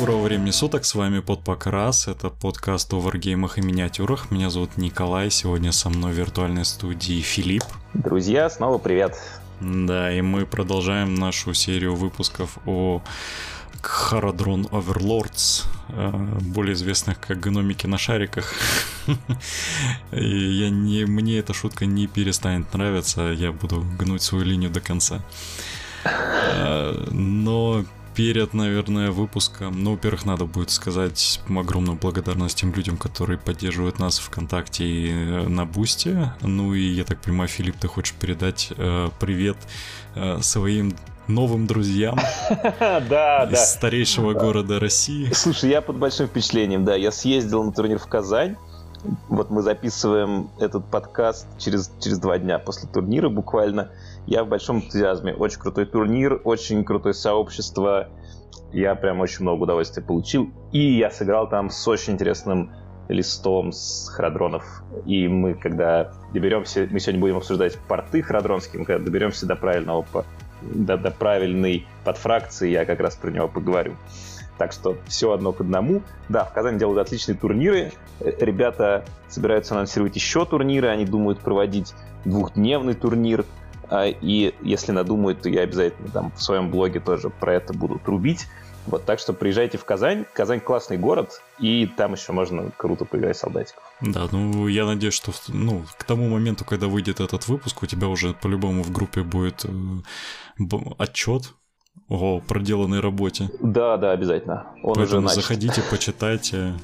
Доброго времени суток, с вами Подпокрас, это подкаст о варгеймах и миниатюрах. Меня зовут Николай, сегодня со мной в виртуальной студии Филипп. Друзья, снова привет. Да, и мы продолжаем нашу серию выпусков о Харадрон Оверлордс, э, более известных как гномики на шариках. И я не, мне эта шутка не перестанет нравиться, я буду гнуть свою линию до конца. Э, но перед, наверное, выпуском, ну, во-первых, надо будет сказать огромную благодарность тем людям, которые поддерживают нас ВКонтакте и э, на Бусте. Ну и, я так понимаю, Филипп, ты хочешь передать э, привет э, своим новым друзьям да, из старейшего города России. Слушай, я под большим впечатлением, да. Я съездил на турнир в Казань. Вот мы записываем этот подкаст через, через два дня после турнира буквально. Я в большом энтузиазме. Очень крутой турнир, очень крутое сообщество. Я прям очень много удовольствия получил. И я сыграл там с очень интересным листом с храдронов. И мы, когда доберемся, мы сегодня будем обсуждать порты храдронские, мы когда доберемся до правильного до, до правильной подфракции, я как раз про него поговорю. Так что все одно к одному. Да, в Казани делают отличные турниры. Ребята собираются анонсировать еще турниры. Они думают проводить двухдневный турнир. А, и если надумают, то я обязательно там в своем блоге тоже про это буду трубить. Вот, так что приезжайте в Казань. Казань классный город, и там еще можно круто поиграть солдатиков. Да, ну я надеюсь, что ну, к тому моменту, когда выйдет этот выпуск, у тебя уже по-любому в группе будет э, отчет о проделанной работе. Да, да, обязательно. Он Поэтому уже заходите, почитайте.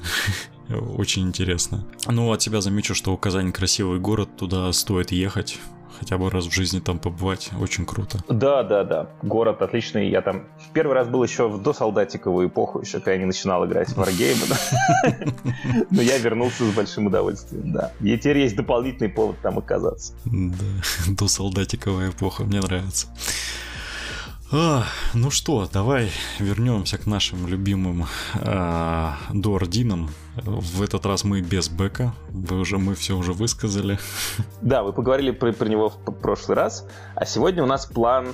Очень интересно. Ну, от тебя замечу, что Казань красивый город, туда стоит ехать хотя бы раз в жизни там побывать, очень круто. Да, да, да, город отличный, я там первый раз был еще в досолдатиковую эпоху, еще когда я не начинал играть в Wargame, но я вернулся с большим удовольствием, да. И теперь есть дополнительный повод там оказаться. Да, досолдатиковая эпоха, мне нравится. А, ну что, давай вернемся к нашим любимым э, дуардинам. В этот раз мы без бэка. Вы уже, мы все уже высказали. Да, вы поговорили про, про него в прошлый раз. А сегодня у нас план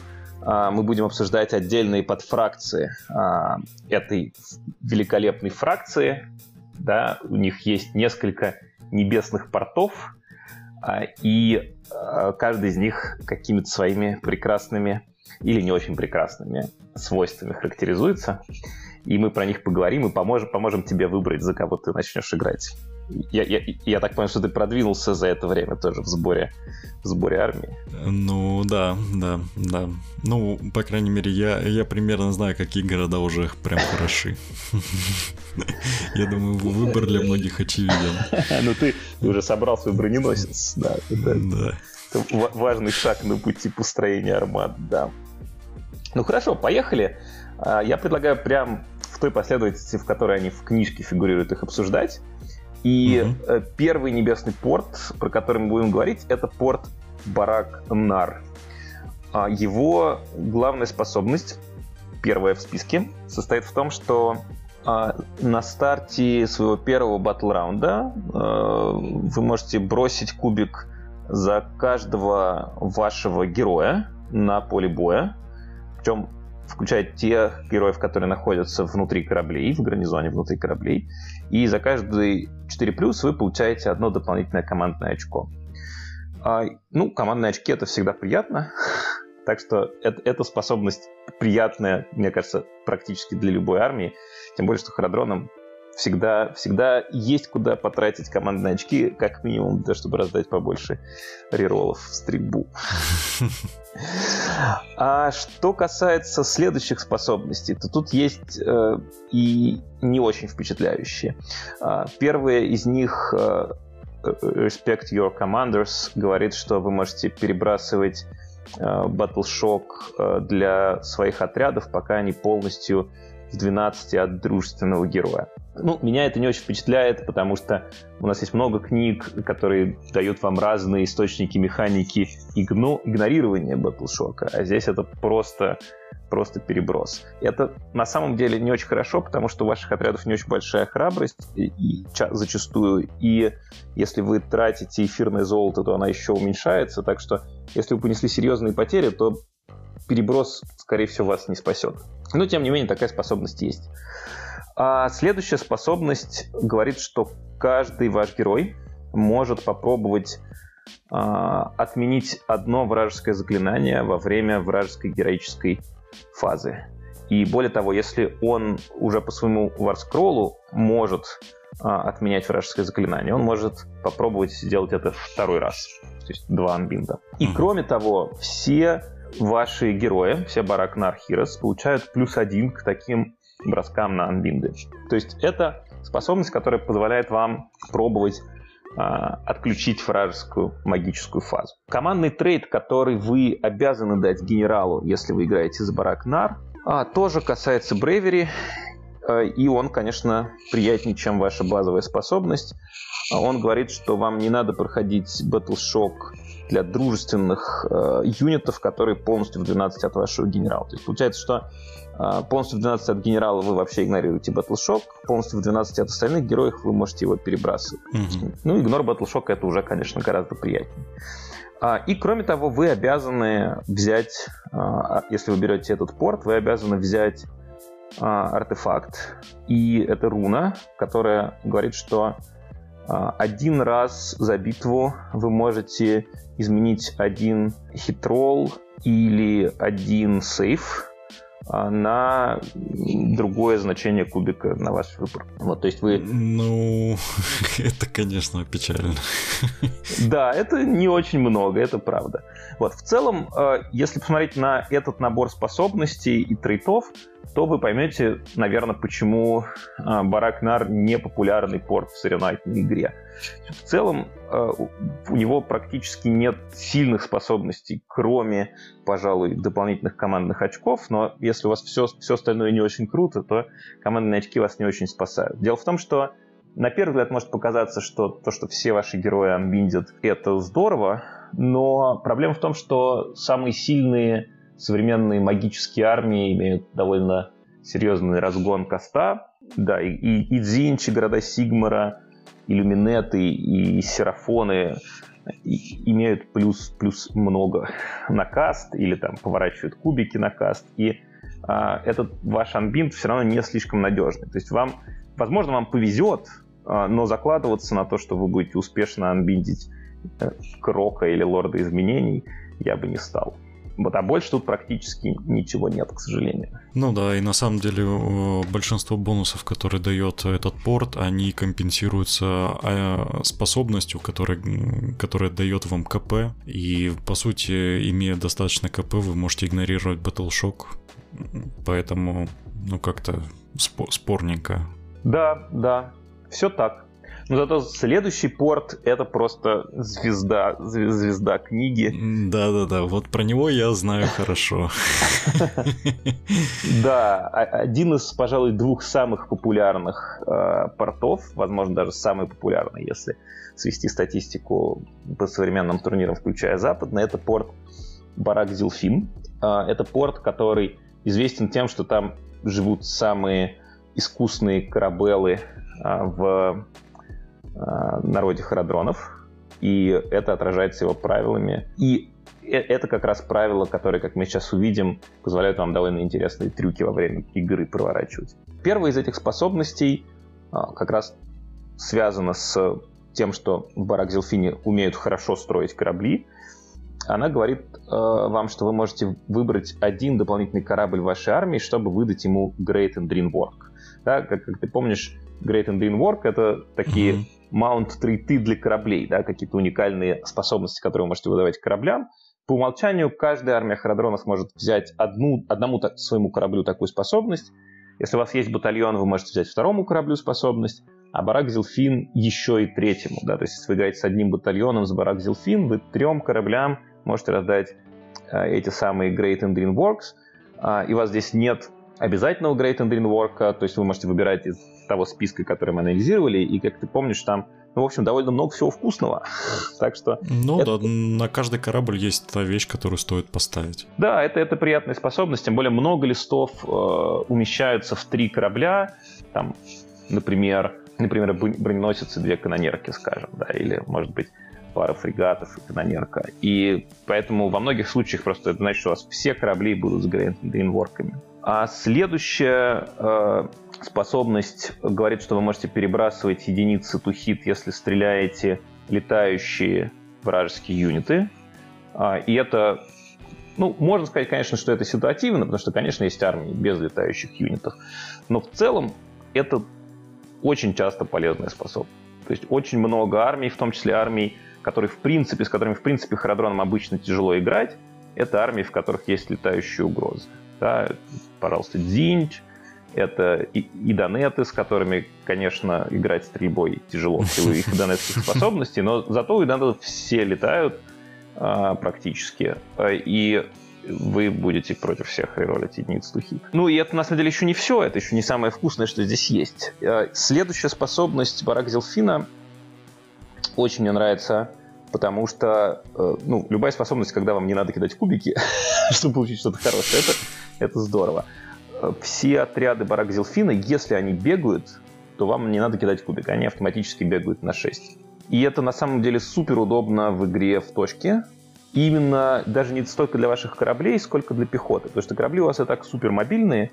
э, мы будем обсуждать отдельные подфракции э, этой великолепной фракции. Да, у них есть несколько небесных портов, э, и каждый из них какими-то своими прекрасными или не очень прекрасными свойствами характеризуется. И мы про них поговорим и поможем, поможем тебе выбрать, за кого ты начнешь играть. Я, я, я так понимаю, что ты продвинулся за это время тоже в сборе, в сборе армии. Ну да, да, да. Ну, по крайней мере, я, я примерно знаю, какие города уже прям хороши. Я думаю, выбор для многих очевиден. Ну ты уже собрал свой броненосец, да. Да. Важный шаг на пути построения армад, да. Ну хорошо, поехали. А, я предлагаю прям в той последовательности, в которой они в книжке фигурируют, их обсуждать. И угу. первый небесный порт, про который мы будем говорить, это порт Барак Нар. А, его главная способность, первая в списке, состоит в том, что а, на старте своего первого батл раунда вы можете бросить кубик за каждого вашего героя на поле боя причем включает тех героев, которые находятся внутри кораблей, в гарнизоне внутри кораблей. И за каждый 4+, вы получаете одно дополнительное командное очко. А, ну, командные очки это всегда приятно. Так что это, эта способность приятная, мне кажется, практически для любой армии. Тем более, что Харадроном всегда, всегда есть куда потратить командные очки, как минимум, для чтобы раздать побольше реролов в стрельбу. А что касается следующих способностей, то тут есть э, и не очень впечатляющие. Э, первая из них э, Respect Your Commanders говорит, что вы можете перебрасывать э, Battle Shock э, для своих отрядов, пока они полностью в 12 от дружественного героя. Ну, меня это не очень впечатляет, потому что у нас есть много книг, которые дают вам разные источники механики игно, игнорирования Battleshock, а здесь это просто, просто переброс. Это на самом деле не очень хорошо, потому что у ваших отрядов не очень большая храбрость и, и зачастую, и если вы тратите эфирное золото, то она еще уменьшается, так что если вы понесли серьезные потери, то переброс, скорее всего, вас не спасет. Но, тем не менее, такая способность есть. А следующая способность говорит, что каждый ваш герой может попробовать а, отменить одно вражеское заклинание во время вражеской героической фазы. И более того, если он уже по своему варскроллу может а, отменять вражеское заклинание, он может попробовать сделать это второй раз. То есть два анбинда. И кроме того, все ваши герои, все Барак Нархирос, получают плюс один к таким броскам на анбинды. То есть это способность, которая позволяет вам пробовать а, отключить вражескую магическую фазу. Командный трейд, который вы обязаны дать генералу, если вы играете за Барак Нар, а, тоже касается Брейвери, а, и он, конечно, приятнее, чем ваша базовая способность. Он говорит, что вам не надо проходить Battle для дружественных юнитов, которые полностью в 12 от вашего генерала. То есть получается, что полностью в 12 от генерала вы вообще игнорируете Battle Shock, полностью в 12 от остальных героев вы можете его перебрасывать. Mm-hmm. Ну, игнор Battle Shock это уже, конечно, гораздо приятнее. А, и кроме того, вы обязаны взять, а, если вы берете этот порт, вы обязаны взять а, артефакт. И это руна, которая говорит, что один раз за битву вы можете изменить один хитрол или один сейф а, на другое значение кубика на ваш выбор. Вот, то есть вы... Ну, это, конечно, печально. Да, это не очень много, это правда. Вот, в целом, э, если посмотреть на этот набор способностей и трейтов, то вы поймете, наверное, почему а, Баракнар не популярный порт в соревновательной игре. В целом, а, у него практически нет сильных способностей, кроме, пожалуй, дополнительных командных очков, но если у вас все, все остальное не очень круто, то командные очки вас не очень спасают. Дело в том, что на первый взгляд может показаться, что то, что все ваши герои анбиндят, это здорово, но проблема в том, что самые сильные современные магические армии имеют довольно серьезный разгон коста. Да, и, и, и Дзинчи, города Сигмара, иллюминеты и серафоны имеют плюс, плюс много на каст или там поворачивают кубики на каст. И а, этот ваш анбинд все равно не слишком надежный. То есть вам, возможно, вам повезет, а, но закладываться на то, что вы будете успешно анбиндить э, Крока или Лорда Изменений, я бы не стал. А больше тут практически ничего нет, к сожалению. Ну да, и на самом деле большинство бонусов, которые дает этот порт, они компенсируются а, способностью, которая, которая дает вам КП. И по сути, имея достаточно КП, вы можете игнорировать Battle Shock. Поэтому, ну как-то спорненько. Да, да, все так. Но зато следующий порт это просто звезда, звезда книги. Да-да-да, вот про него я знаю хорошо. Да, один из, пожалуй, двух самых популярных э, портов, возможно, даже самый популярный, если свести статистику по современным турнирам, включая западный, это порт Барак Зилфин. Э, это порт, который известен тем, что там живут самые искусные корабелы э, в Э, народе харадронов, и это отражается его правилами. И э, это как раз правила, которые, как мы сейчас увидим, позволяют вам довольно интересные трюки во время игры проворачивать. Первая из этих способностей э, как раз связана с тем, что в Барак-Зелфине умеют хорошо строить корабли. Она говорит э, вам, что вы можете выбрать один дополнительный корабль вашей армии, чтобы выдать ему Great and Dream Work. Да, как, как ты помнишь, Great and Dream Work — это такие mm-hmm маунт-трейты для кораблей, да, какие-то уникальные способности, которые вы можете выдавать кораблям. По умолчанию каждая армия харадронов может взять одну, одному так, своему кораблю такую способность. Если у вас есть батальон, вы можете взять второму кораблю способность, а Барак Зилфин еще и третьему. Да? То есть если вы играете с одним батальоном с Барак Зилфин, вы трем кораблям можете раздать э, эти самые Great and Green Works, э, и у вас здесь нет обязательного Great and Green Work, то есть вы можете выбирать из того списка, который мы анализировали, и, как ты помнишь, там, ну, в общем, довольно много всего вкусного. так что... Ну это... да, на каждый корабль есть та вещь, которую стоит поставить. Да, это, это приятная способность, тем более много листов э, умещаются в три корабля, там, например, например, броненосец и две канонерки, скажем, да, или, может быть, пара фрегатов и канонерка. И поэтому во многих случаях просто это значит, что у вас все корабли будут с гринворками. А следующая э, способность говорит, что вы можете перебрасывать единицы тухит, если стреляете летающие вражеские юниты. А, и это, ну, можно сказать, конечно, что это ситуативно, потому что, конечно, есть армии без летающих юнитов. Но в целом это очень часто полезная способность. То есть очень много армий, в том числе армий, которые в принципе, с которыми в принципе Харадроном обычно тяжело играть, это армии, в которых есть летающие угрозы. Да, пожалуйста, Дзинь, это и, и донеты, с которыми, конечно, играть стрельбой тяжело в силу их донетских способностей, но зато у донетов все летают а, практически, и вы будете против всех реролить единиц духи. Ну и это на самом деле еще не все, это еще не самое вкусное, что здесь есть. А, следующая способность Барак Зелфина очень мне нравится, потому что э, ну, любая способность, когда вам не надо кидать кубики, чтобы получить что-то хорошее, это, это здорово все отряды Барак Зелфина, если они бегают, то вам не надо кидать кубик, они автоматически бегают на 6. И это на самом деле супер удобно в игре в точке. Именно даже не столько для ваших кораблей, сколько для пехоты. Потому что корабли у вас и так супер мобильные,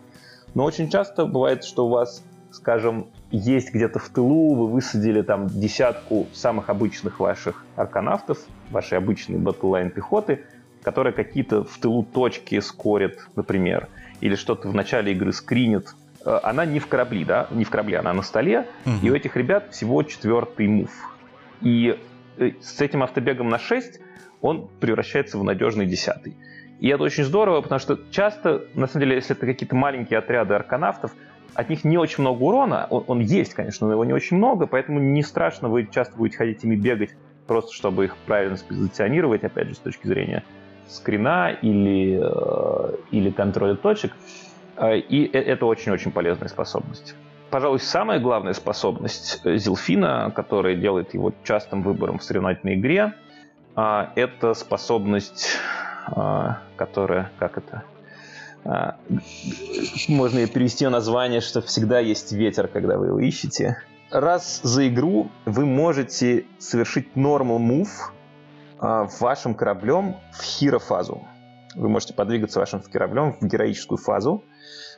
но очень часто бывает, что у вас, скажем, есть где-то в тылу, вы высадили там десятку самых обычных ваших арканавтов, вашей обычной батллайн пехоты, которые какие-то в тылу точки скорят, например или что-то в начале игры скринит, э, она не в корабли, да, не в корабле, она на столе, угу. и у этих ребят всего четвертый мув. И э, с этим автобегом на 6 он превращается в надежный десятый. И это очень здорово, потому что часто, на самом деле, если это какие-то маленькие отряды арканавтов, от них не очень много урона, он, он есть, конечно, но его не очень много, поэтому не страшно, вы часто будете ходить ими бегать, просто чтобы их правильно спозиционировать, опять же, с точки зрения скрина или, э, или контроля точек. Э, и э, это очень-очень полезная способность. Пожалуй, самая главная способность Зилфина, которая делает его частым выбором в соревновательной игре, это способность, которая, как это, можно ее перевести на название, что всегда есть ветер, когда вы его ищете. Раз за игру вы можете совершить normal move, вашим кораблем в хирофазу. Вы можете подвигаться вашим кораблем в героическую фазу.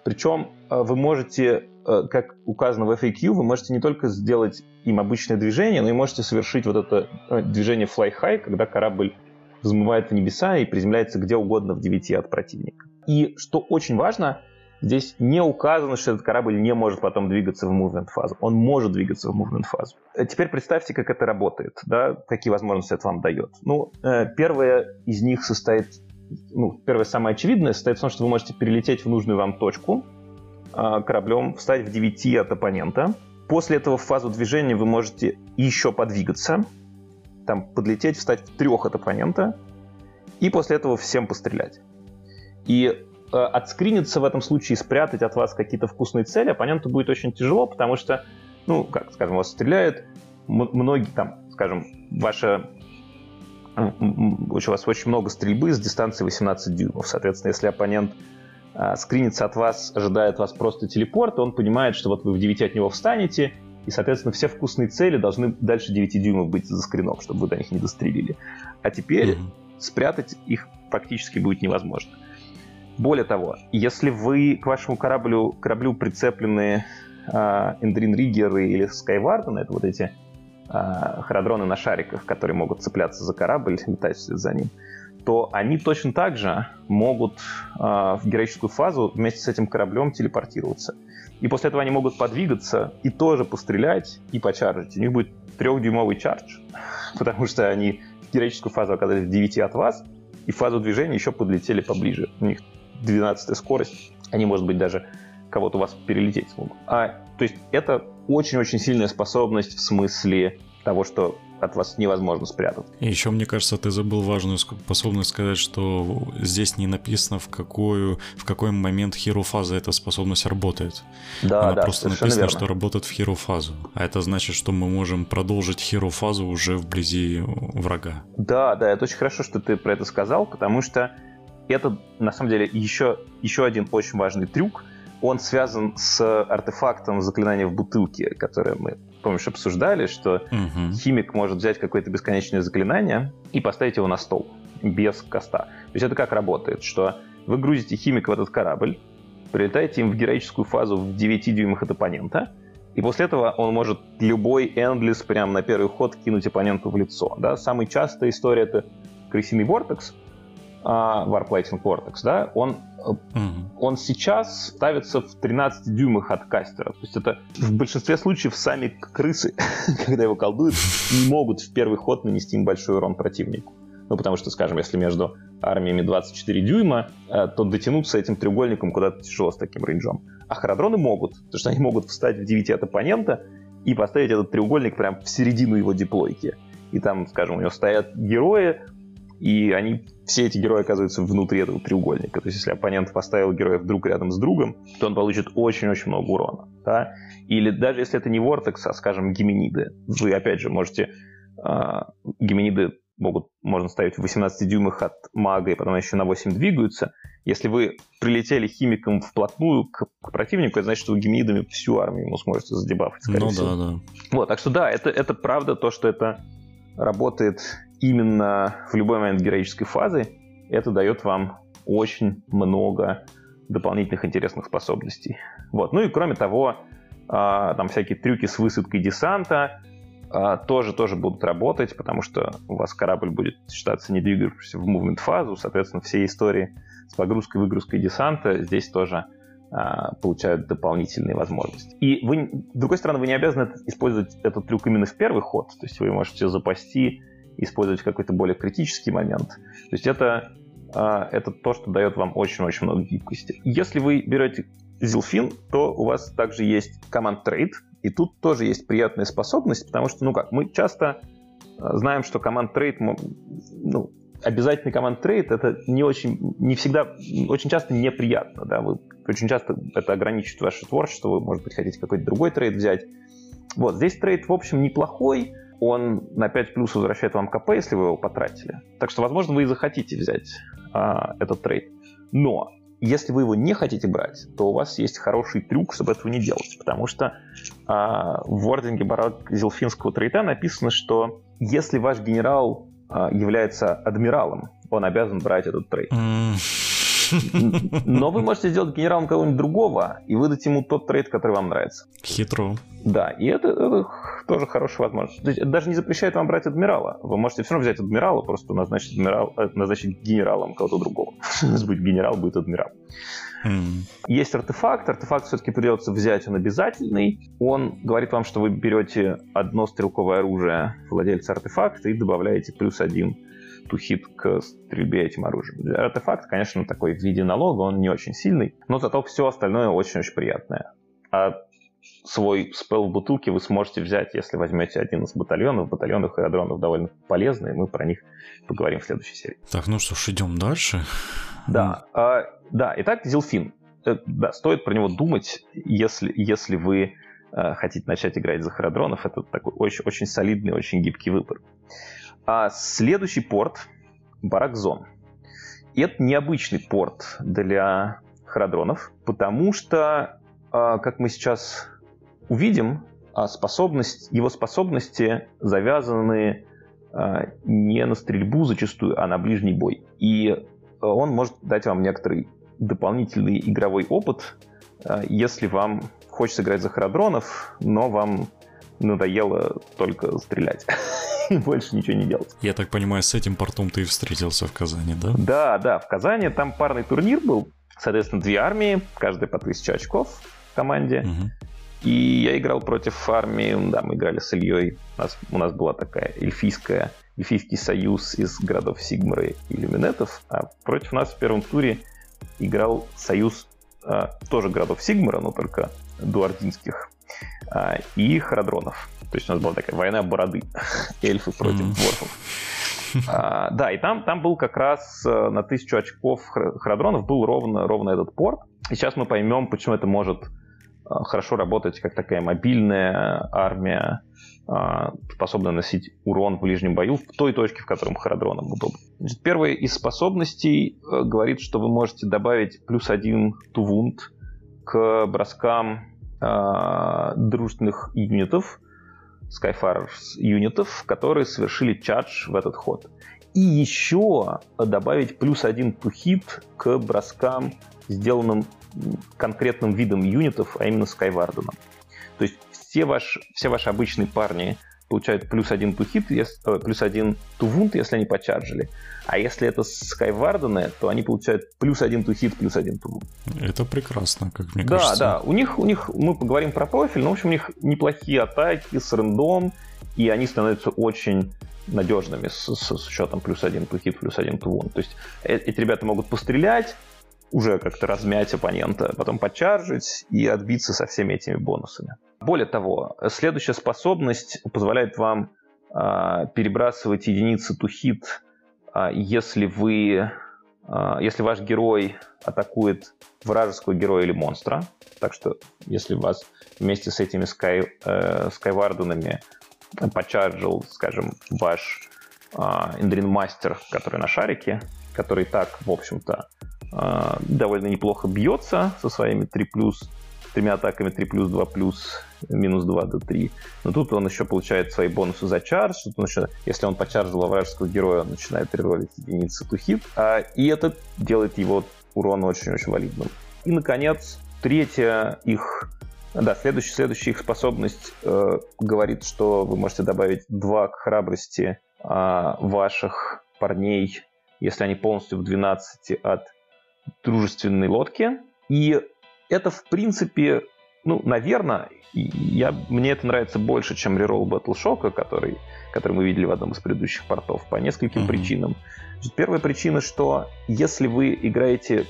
Причем а, вы можете, а, как указано в FAQ, вы можете не только сделать им обычное движение, но и можете совершить вот это движение fly high, когда корабль взмывает в небеса и приземляется где угодно в 9 от противника. И что очень важно, Здесь не указано, что этот корабль не может потом двигаться в movement фазу. Он может двигаться в movement фазу. Э, теперь представьте, как это работает, да, какие возможности это вам дает. Ну, э, первое из них состоит, ну, первое самое очевидное состоит в том, что вы можете перелететь в нужную вам точку а, кораблем, встать в 9 от оппонента. После этого в фазу движения вы можете еще подвигаться, там подлететь, встать в трех от оппонента, и после этого всем пострелять. И отскриниться в этом случае, спрятать от вас какие-то вкусные цели, оппоненту будет очень тяжело, потому что, ну, как, скажем, вас стреляют, многие там, скажем, ваша у вас очень много стрельбы с дистанции 18 дюймов. Соответственно, если оппонент а, скринится от вас, ожидает вас просто телепорт, он понимает, что вот вы в 9 от него встанете, и, соответственно, все вкусные цели должны дальше 9 дюймов быть за скрином, чтобы вы до них не дострелили. А теперь mm-hmm. спрятать их практически будет невозможно. Более того, если вы к вашему кораблю, кораблю прицеплены э, Риггеры или Скайвардены, это вот эти э, харадроны на шариках, которые могут цепляться за корабль, летать вслед за ним, то они точно так же могут э, в героическую фазу вместе с этим кораблем телепортироваться. И после этого они могут подвигаться и тоже пострелять и почаржить. У них будет трехдюймовый чардж, потому что они в героическую фазу оказались в 9 от вас, и в фазу движения еще подлетели поближе. У них 12 скорость, они, может быть, даже кого-то у вас перелететь смогут. А, то есть это очень-очень сильная способность в смысле того, что от вас невозможно спрятать. И еще, мне кажется, ты забыл важную способность сказать, что здесь не написано, в, какую, в какой момент хирофаза эта способность работает. Да, Она да, просто написано, верно. что работает в хирофазу. А это значит, что мы можем продолжить хирофазу уже вблизи врага. Да, да, это очень хорошо, что ты про это сказал, потому что это, на самом деле, еще, еще один очень важный трюк. Он связан с артефактом заклинания в бутылке, которое мы, помнишь, обсуждали, что угу. химик может взять какое-то бесконечное заклинание и поставить его на стол без коста. То есть это как работает, что вы грузите химик в этот корабль, прилетаете им в героическую фазу в 9 дюймах от оппонента, и после этого он может любой эндлис прямо на первый ход кинуть оппоненту в лицо. Да? Самая частая история — это крысиный вортекс, Warplating Vortex, да, он, угу. он сейчас ставится в 13 дюймах от кастера. То есть это в большинстве случаев сами крысы, когда его колдуют, не могут в первый ход нанести большой урон противнику. Ну, потому что, скажем, если между армиями 24 дюйма, э, то дотянуться этим треугольником куда-то тяжело с таким рейнджом. А харадроны могут, потому что они могут встать в 9 от оппонента и поставить этот треугольник прямо в середину его диплойки. И там, скажем, у него стоят герои, и они, все эти герои оказываются внутри этого треугольника. То есть, если оппонент поставил героев друг рядом с другом, то он получит очень-очень много урона. Да? Или даже если это не Вортекс, а, скажем, геминиды, вы, опять же, можете... Э, геминиды могут, можно ставить в 18 дюймах от мага, и потом еще на 8 двигаются. Если вы прилетели химиком вплотную к, к противнику, это значит, что вы геминидами всю армию ему сможете задебафать, скорее ну, всего. да, да. Вот, так что да, это, это правда то, что это работает именно в любой момент героической фазы, это дает вам очень много дополнительных интересных способностей. Вот. Ну и кроме того, а, там всякие трюки с высадкой десанта а, тоже, тоже будут работать, потому что у вас корабль будет считаться не двигающимся в movement фазу, соответственно, все истории с погрузкой, выгрузкой десанта здесь тоже а, получают дополнительные возможности. И вы, с другой стороны, вы не обязаны использовать этот трюк именно в первый ход, то есть вы можете запасти использовать какой-то более критический момент. То есть это, а, это то, что дает вам очень-очень много гибкости. Если вы берете Zilfin, то у вас также есть command trait, и тут тоже есть приятная способность, потому что, ну как, мы часто а, знаем, что command trait, ну, обязательный command trait это не очень, не всегда, очень часто неприятно, да, вы очень часто это ограничивает ваше творчество, вы, может быть, хотите какой-то другой trait взять. Вот, здесь trait, в общем, неплохой, он на 5 плюс возвращает вам КП, если вы его потратили. Так что, возможно, вы и захотите взять а, этот trait. Но если вы его не хотите брать, то у вас есть хороший трюк, чтобы этого не делать. Потому что а, в wording е Барак Зилфинского trait а написано, что если ваш генерал а, является адмиралом, он обязан брать этот trait. Но вы можете сделать генералом кого-нибудь другого и выдать ему тот трейд, который вам нравится. Хитро. Да, и это, это тоже хорошая возможность. То есть, это даже не запрещает вам брать адмирала. Вы можете все равно взять адмирала, просто назначить, адмирал, э, назначить генералом кого-то другого. У нас будет генерал, будет адмирал. Mm. Есть артефакт. Артефакт все-таки придется взять, он обязательный. Он говорит вам, что вы берете одно стрелковое оружие владельца артефакта и добавляете плюс один тухит к стрельбе этим оружием. Артефакт, конечно, такой в виде налога, он не очень сильный, но зато все остальное очень-очень приятное. А свой спел в бутылке вы сможете взять, если возьмете один из батальонов. Батальонов и адронов довольно полезные, мы про них поговорим в следующей серии. Так, ну что ж, идем дальше. Да, а, да, итак, Зилфин. Э, да, стоит про него думать, если, если вы э, хотите начать играть за харадронов. Это такой очень, очень солидный, очень гибкий выбор. А следующий порт — Баракзон. Это необычный порт для харадронов, потому что, а, как мы сейчас увидим, а, способность, его способности завязаны а, не на стрельбу зачастую, а на ближний бой. И он может дать вам некоторый дополнительный игровой опыт, если вам хочется играть за харадронов, но вам надоело только стрелять. и больше ничего не делать. Я так понимаю, с этим портом ты и встретился в Казани, да? Да, да, в Казани там парный турнир был, соответственно, две армии, каждая по 1000 очков в команде. Угу. И я играл против армии, да, мы играли с Ильей. У нас, у нас была такая эльфийская, эльфийский союз из городов Сигмары и Люминетов, а против нас в первом туре играл союз а, тоже городов Сигмара, но только дуардинских, а, и харадронов. То есть у нас была такая война бороды. Эльфы против mm. дворфов. А, да, и там, там был как раз э, на тысячу очков харадронов был ровно, ровно этот порт. И сейчас мы поймем, почему это может хорошо работать как такая мобильная армия, э, способная носить урон в ближнем бою в той точке, в котором харадронам удобно. Значит, первая из способностей говорит, что вы можете добавить плюс один тувунд к броскам дружных юнитов, Skyfarers юнитов, которые совершили чадж в этот ход. И еще добавить плюс один тухит к броскам, сделанным конкретным видом юнитов, а именно Скайварденом. То есть все, ваш, все ваши обычные парни получают плюс один hit, э, плюс один wound, если они почарджили. А если это Skywardены, то они получают плюс один hit, плюс один wound. Это прекрасно, как мне да, кажется. Да, да. У них, у них, мы поговорим про профиль, но, в общем, у них неплохие атаки с рандом, и они становятся очень надежными с, с, с учетом плюс один hit, плюс один wound. То есть э, эти ребята могут пострелять, уже как-то размять оппонента, потом почаржить и отбиться со всеми этими бонусами. Более того, следующая способность позволяет вам э, перебрасывать единицы hit, э, если вы, э, если ваш герой атакует вражеского героя или монстра. Так что, если вас вместе с этими скай, э, скайварденами почарджил, скажем, ваш Эндрин Мастер, который на шарике, который так, в общем-то, а, довольно неплохо бьется со своими 3 плюс, тремя атаками 3 плюс, 2 плюс, минус 2 до 3. Но тут он еще получает свои бонусы за чардж. Тут он еще, если он почаржил вражеского героя, он начинает реролить единицы to hit. А, и это делает его урон очень-очень валидным. И, наконец, третья их да, следующая, следующая их способность э, говорит, что вы можете добавить 2 к храбрости э, ваших парней, если они полностью в 12 от дружественной лодки. И это, в принципе, ну, наверное, я, мне это нравится больше, чем реролл Battleshock, который, который мы видели в одном из предыдущих портов, по нескольким mm-hmm. причинам. Первая причина, что если вы играете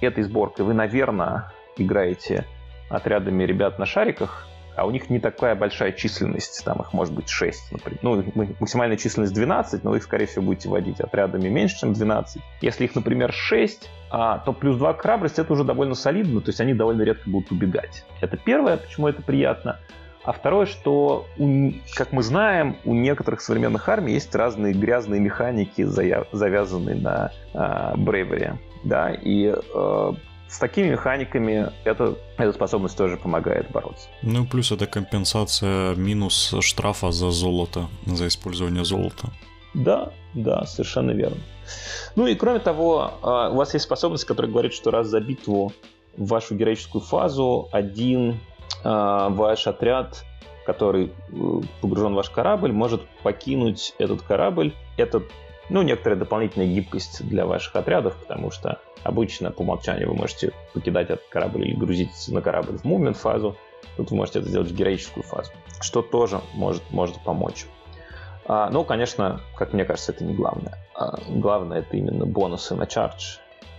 этой сборкой, вы, наверное, играете отрядами ребят на шариках, а у них не такая большая численность, там их может быть 6, например. Ну, максимальная численность 12, но их, скорее всего, будете водить отрядами меньше, чем 12. Если их, например, 6, а, то плюс 2 к храбрости это уже довольно солидно, то есть они довольно редко будут убегать. Это первое, почему это приятно. А второе, что, у, как мы знаем, у некоторых современных армий есть разные грязные механики, завязанные на э, Bravery. Да, и э, с такими механиками эта, эта способность тоже помогает бороться. Ну, плюс это компенсация минус штрафа за золото, за использование золота. Да, да, совершенно верно. Ну и кроме того, а, у вас есть способность, которая говорит, что раз за битву в вашу героическую фазу один а, ваш отряд, который э, погружен в ваш корабль, может покинуть этот корабль. Это ну, некоторая дополнительная гибкость для ваших отрядов, потому что обычно по умолчанию вы можете покидать этот корабль или грузиться на корабль в мувмент фазу. Тут вы можете это сделать в героическую фазу, что тоже может, может помочь. А, но, конечно, как мне кажется, это не главное. А, главное это именно бонусы на чардж,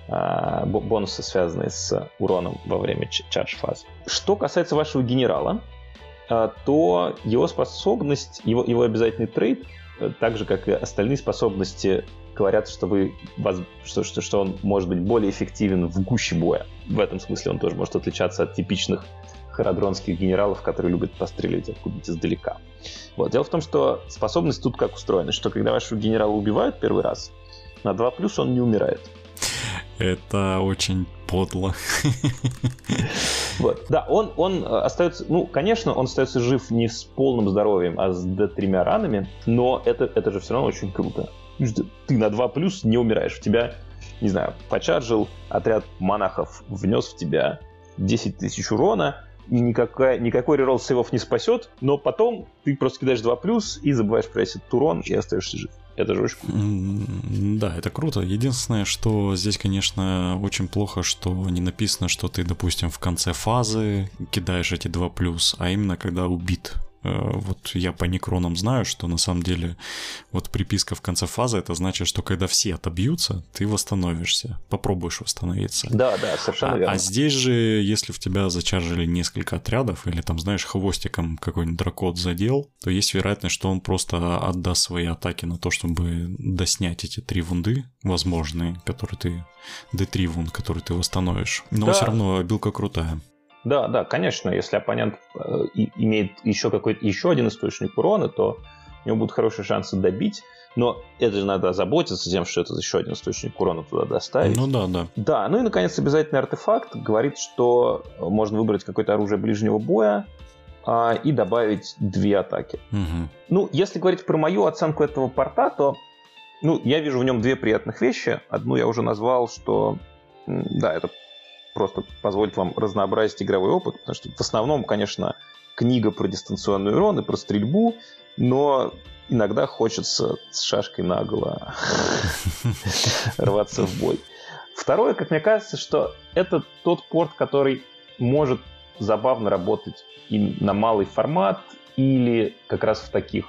а, бонусы, связанные с уроном во время чардж фазы. Что касается вашего генерала, то его способность, его, его обязательный трейд так же, как и остальные способности, говорят, что, вы, что, что, что он может быть более эффективен в гуще боя. В этом смысле он тоже может отличаться от типичных харадронских генералов, которые любят пострелять откуда-нибудь издалека. Вот. Дело в том, что способность тут как устроена, что когда вашего генерала убивают первый раз, на 2 плюс он не умирает. Это очень подло. Вот. Да, он, он э, остается, ну, конечно, он остается жив не с полным здоровьем, а с до тремя ранами, но это, это же все равно очень круто. Ты на 2 плюс не умираешь. В тебя, не знаю, почаржил отряд монахов, внес в тебя 10 тысяч урона, и никакая, никакой реролл сейвов не спасет, но потом ты просто кидаешь 2 плюс и забываешь про этот урон и остаешься жив. Это же очень. Да, это круто. Единственное, что здесь, конечно, очень плохо, что не написано, что ты, допустим, в конце фазы кидаешь эти два плюс, а именно когда убит вот я по некронам знаю, что на самом деле вот приписка в конце фазы, это значит, что когда все отобьются, ты восстановишься, попробуешь восстановиться. Да, да, совершенно а, верно. А здесь же, если в тебя зачаржили несколько отрядов, или там, знаешь, хвостиком какой-нибудь дракот задел, то есть вероятность, что он просто отдаст свои атаки на то, чтобы доснять эти три вунды возможные, которые ты... D3 вунд, который ты восстановишь. Но да. все равно билка крутая. Да, да, конечно, если оппонент э, имеет еще какой-то еще один источник урона, то у него будут хорошие шансы добить. Но это же надо заботиться тем, что это еще один источник урона туда доставить. Ну да, да. Да, ну и наконец обязательный артефакт говорит, что можно выбрать какое-то оружие ближнего боя а, и добавить две атаки. Угу. Ну, если говорить про мою оценку этого порта, то ну, я вижу в нем две приятных вещи. Одну я уже назвал, что да, это просто позволит вам разнообразить игровой опыт, потому что в основном, конечно, книга про дистанционный урон и про стрельбу, но иногда хочется с шашкой наголо рваться в бой. Второе, как мне кажется, что это тот порт, который может забавно работать и на малый формат, или как раз в таких,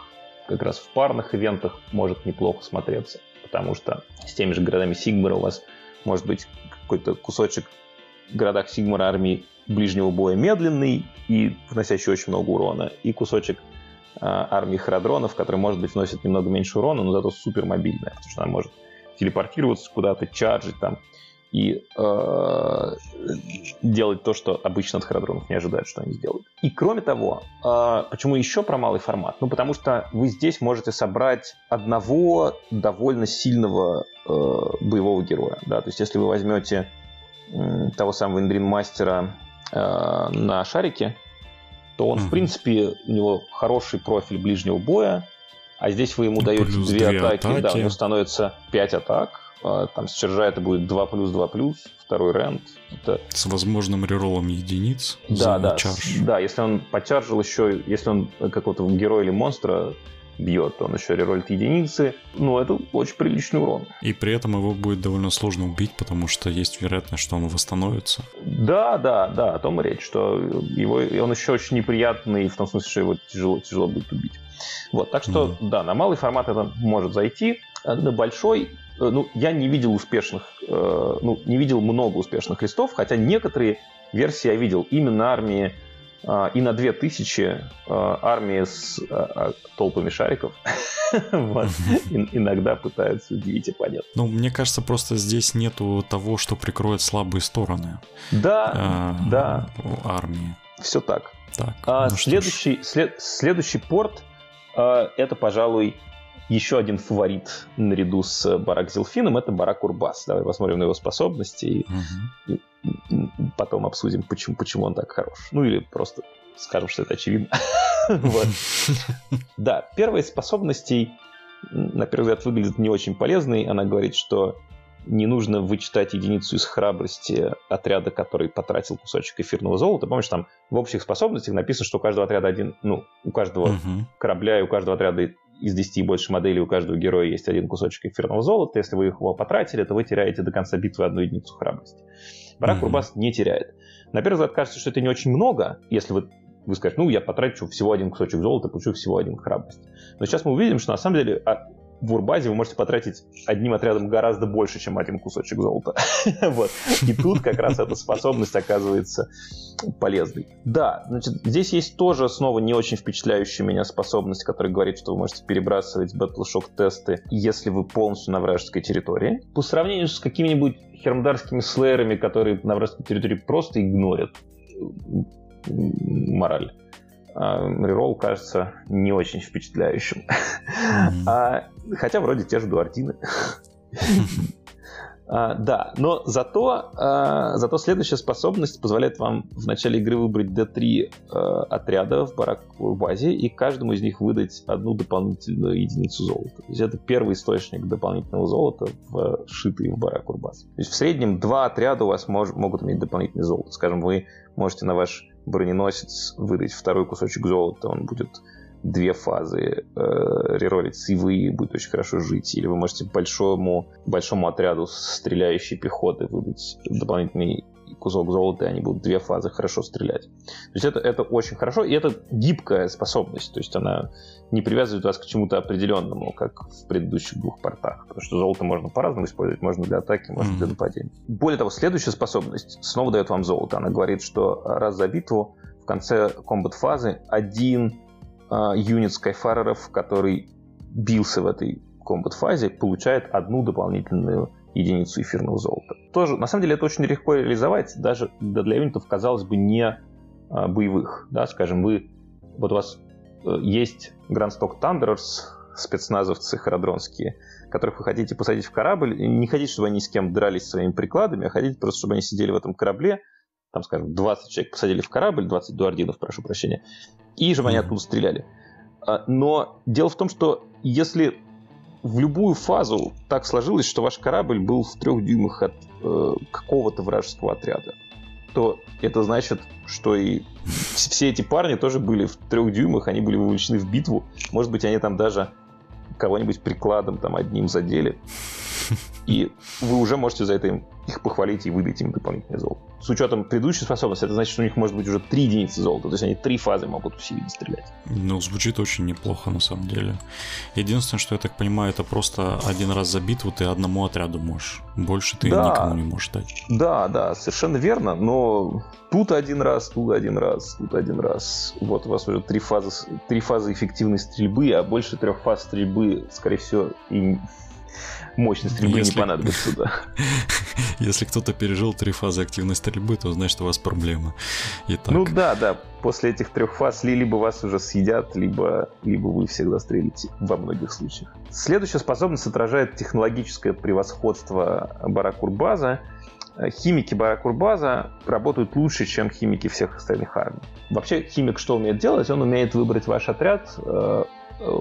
как раз в парных ивентах может неплохо смотреться. Потому что с теми же городами Сигмара у вас может быть какой-то кусочек городах Сигмара армии ближнего боя медленный и вносящий очень много урона, и кусочек э, армии Харадронов, который, может быть, вносит немного меньше урона, но зато супер мобильная, потому что она может телепортироваться куда-то, чарджить там и э, делать то, что обычно от Харадронов не ожидают, что они сделают. И кроме того, э, почему еще про малый формат? Ну, потому что вы здесь можете собрать одного довольно сильного э, боевого героя. Да? То есть, если вы возьмете того самого Индрин Мастера э, на шарике, то он, mm-hmm. в принципе, у него хороший профиль ближнего боя, а здесь вы ему даете две, две атаки, атаки, да, у него становится 5 атак, а, там с чержа это будет 2 плюс 2 плюс, второй рент. Это... С возможным реролом единиц да, да, чарж. Да, если он почаржил еще, если он какого-то героя или монстра бьет, он еще реролит единицы. Ну, это очень приличный урон. И при этом его будет довольно сложно убить, потому что есть вероятность, что он восстановится. Да, да, да, о том и речь, что его, он еще очень неприятный, в том смысле, что его тяжело, тяжело будет убить. Вот, так что, mm. да, на малый формат это может зайти. На большой Э, ну, я не видел успешных, э, ну, не видел много успешных листов, хотя некоторые версии я видел именно армии и на 2000 э, армии с э, толпами шариков иногда пытаются удивить оппонента. Ну, мне кажется, просто здесь нету того, что прикроет слабые стороны. Да, да. Армии. Все так. Так. А ну следующий, след, следующий порт это, пожалуй, еще один фаворит наряду с Барак Зелфином это Барак Урбас. Давай посмотрим на его способности и, угу. и потом обсудим, почему, почему он так хорош. Ну или просто скажем, что это очевидно. Да, первая из способностей, на первый взгляд, выглядит не очень полезной. Она говорит, что не нужно вычитать единицу из храбрости отряда, который потратил кусочек эфирного золота. Помнишь, там в общих способностях написано, что у каждого отряда один, ну, у каждого корабля и у каждого отряда из 10 и больше моделей у каждого героя есть один кусочек эфирного золота. Если вы его потратили, то вы теряете до конца битвы одну единицу храбрости. Барак mm-hmm. Урбас не теряет. На первый взгляд кажется, что это не очень много, если вы вы скажете, ну, я потрачу всего один кусочек золота, получу всего один храбрость. Но сейчас мы увидим, что на самом деле а, в Урбазе вы можете потратить одним отрядом гораздо больше, чем один кусочек золота. вот. И тут как раз эта способность оказывается полезной. Да, значит, здесь есть тоже снова не очень впечатляющая меня способность, которая говорит, что вы можете перебрасывать Battleshock тесты, если вы полностью на вражеской территории. По сравнению с какими-нибудь хермдарскими слэерами, которые на вражеской территории просто игнорят мораль реролл кажется не очень впечатляющим. Mm-hmm. А, хотя вроде те же дуардины. А, да, но зато, а, зато следующая способность позволяет вам в начале игры выбрать D3 а, отряда в бараковой базе и каждому из них выдать одну дополнительную единицу золота. То есть это первый источник дополнительного золота, вшитый в барак Урбаз. То есть в среднем два отряда у вас мож, могут иметь дополнительное золото. Скажем, вы можете на ваш броненосец выдать второй кусочек золота, он будет две фазы э, реролить сейвы будет очень хорошо жить. Или вы можете большому, большому отряду стреляющей пехоты выдать дополнительный кусок золота, и они будут две фазы хорошо стрелять. То есть это, это очень хорошо, и это гибкая способность, то есть она не привязывает вас к чему-то определенному, как в предыдущих двух портах, потому что золото можно по-разному использовать, можно для атаки, можно mm-hmm. для нападения. Более того, следующая способность снова дает вам золото. Она говорит, что раз за битву в конце комбат-фазы один э, юнит скайфареров, который бился в этой комбат-фазе, получает одну дополнительную единицу эфирного золота. Тоже, на самом деле, это очень легко реализовать, даже для юнитов, казалось бы, не а, боевых. Да, скажем, вы, вот у вас э, есть Grand Stock Thunderers, спецназовцы харадронские, которых вы хотите посадить в корабль, и не хотите, чтобы они с кем дрались своими прикладами, а хотите просто, чтобы они сидели в этом корабле, там, скажем, 20 человек посадили в корабль, 20 дуардинов, прошу прощения, и чтобы они оттуда стреляли. А, но дело в том, что если в любую фазу так сложилось, что ваш корабль был в трех дюймах от э, какого-то вражеского отряда. то это значит, что и все эти парни тоже были в трех дюймах, они были вовлечены в битву. Может быть, они там даже кого-нибудь прикладом там одним задели. И вы уже можете за это им, их похвалить и выдать им дополнительное золото. С учетом предыдущей способности, это значит, что у них может быть уже три единицы золота. То есть они три фазы могут усилить стрелять. Ну, звучит очень неплохо на самом деле. Единственное, что я так понимаю, это просто один раз за битву ты одному отряду можешь. Больше ты да, никому не можешь дать. Да, да, совершенно верно. Но тут один раз, тут один раз, тут один раз. Вот у вас уже три фазы, три фазы эффективной стрельбы, а больше трех фаз стрельбы, скорее всего, и мощность стрельбы если... не понадобится, да. Если кто-то пережил три фазы активной стрельбы, то значит у вас проблема. Итак. Ну да, да. После этих трех фаз либо вас уже съедят, либо, либо вы всегда стрелите во многих случаях. Следующая способность отражает технологическое превосходство Баракурбаза. Химики Баракурбаза работают лучше, чем химики всех остальных армий. Вообще, химик что умеет делать? Он умеет выбрать ваш отряд, э,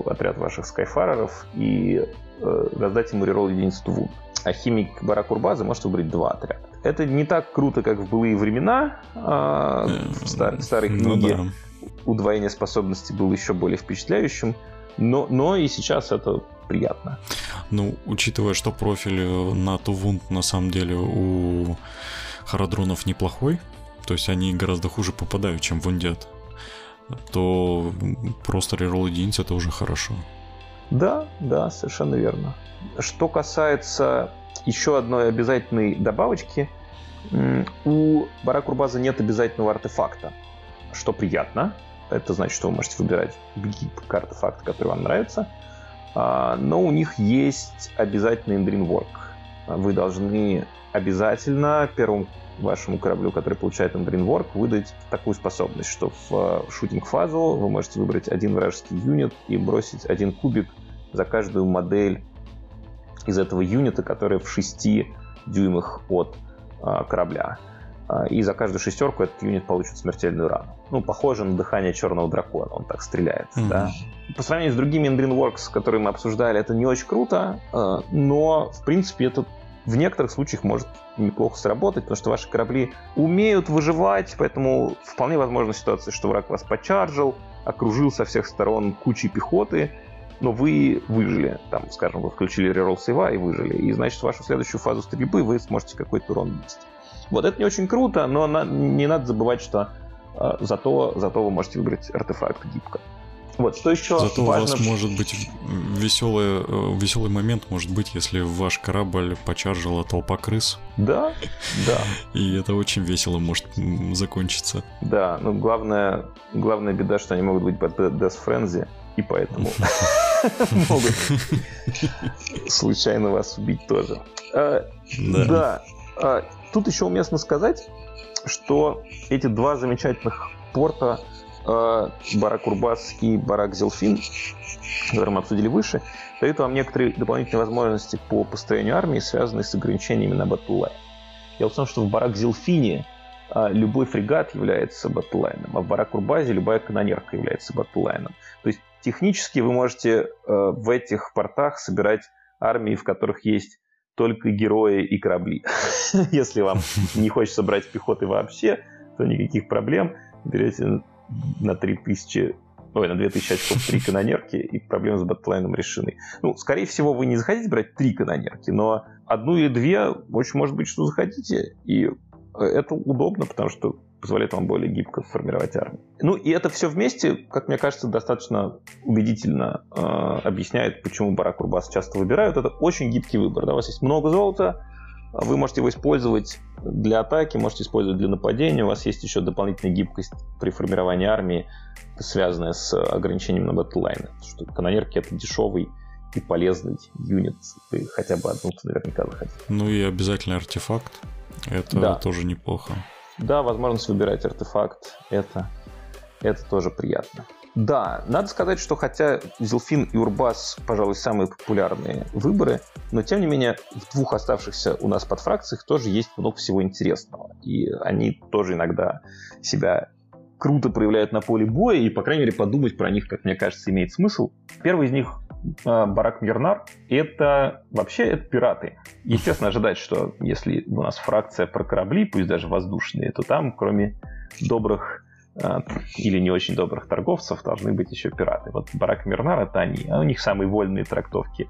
отряд ваших скайфареров и э, раздать ему реролл единицу Тувун. А химик Баракурбаза может выбрать два отряда. Это не так круто, как в былые времена. А, в стар, старой ну книге ну, да. удвоение способностей было еще более впечатляющим. Но, но и сейчас это приятно. Ну, учитывая, что профиль на Тувунт на самом деле у Харадронов неплохой, то есть они гораздо хуже попадают, чем в Ундет то просто реролл единиц это уже хорошо. Да, да, совершенно верно. Что касается еще одной обязательной добавочки, у Баракурбаза нет обязательного артефакта, что приятно. Это значит, что вы можете выбирать гибкий артефакт, который вам нравится. А, но у них есть обязательный Endrin Вы должны обязательно первым вашему кораблю, который получает Endrinwork, выдать такую способность, что в шутинг-фазу вы можете выбрать один вражеский юнит и бросить один кубик за каждую модель из этого юнита, которая в 6 дюймах от а, корабля. А, и за каждую шестерку этот юнит получит смертельную рану. Ну, похоже на дыхание черного дракона, он так стреляет. Mm-hmm. Да? По сравнению с другими Endrinworks, которые мы обсуждали, это не очень круто, а, но, в принципе, это в некоторых случаях может неплохо сработать, потому что ваши корабли умеют выживать, поэтому вполне возможна ситуация, что враг вас почаржил, окружил со всех сторон кучей пехоты, но вы выжили. Там, скажем, вы включили реролл сейва и выжили. И, значит, вашу следующую фазу стрельбы вы сможете какой-то урон нанести. Вот это не очень круто, но на, не надо забывать, что э, зато, зато вы можете выбрать артефакт гибко. Вот, что еще Зато важно... у вас может быть веселый, э, веселый момент, может быть, если ваш корабль почаржила толпа крыс. Да, да. И это очень весело может закончиться. Да, но главное, главная беда, что они могут быть под Death Frenzy, и поэтому могут случайно вас убить тоже. А, да. А, тут еще уместно сказать, что эти два замечательных порта Э, Барак Урбас и Барак Зелфин, которые мы обсудили выше, дают вам некоторые дополнительные возможности по построению армии, связанные с ограничениями на батллайн. Дело в том, что в Барак Зелфине любой фрегат является батллайном, а в Барак Урбазе любая канонерка является батллайном. Технически вы можете э, в этих портах собирать армии, в которых есть только герои и корабли. Если вам не хочется брать пехоты вообще, то никаких проблем. Берете на 3000 ой, на 2000 очков три канонерки, и проблемы с батлайном решены. Ну, скорее всего, вы не захотите брать три канонерки, но одну или две, очень может быть, что захотите, и это удобно, потому что позволяет вам более гибко формировать армию. Ну и это все вместе, как мне кажется, достаточно убедительно э, объясняет, почему Барак Урбас часто выбирают. Это очень гибкий выбор. Да, у вас есть много золота, вы можете его использовать для атаки, можете использовать для нападения. У вас есть еще дополнительная гибкость при формировании армии, связанная с ограничением на батллайны. Что канонерки это дешевый и полезный юнит. Вы хотя бы одну наверняка захотите. Ну и обязательно артефакт. Это да. тоже неплохо. Да, возможность выбирать артефакт. Это, это тоже приятно. Да, надо сказать, что хотя Зелфин и Урбас, пожалуй, самые популярные выборы, но тем не менее в двух оставшихся у нас под фракциях тоже есть много всего интересного. И они тоже иногда себя круто проявляют на поле боя, и, по крайней мере, подумать про них, как мне кажется, имеет смысл. Первый из них Барак Мирнар — это вообще это пираты. Естественно, ожидать, что если у нас фракция про корабли, пусть даже воздушные, то там, кроме добрых а, или не очень добрых торговцев, должны быть еще пираты. Вот Барак Мирнар — это они. А у них самые вольные трактовки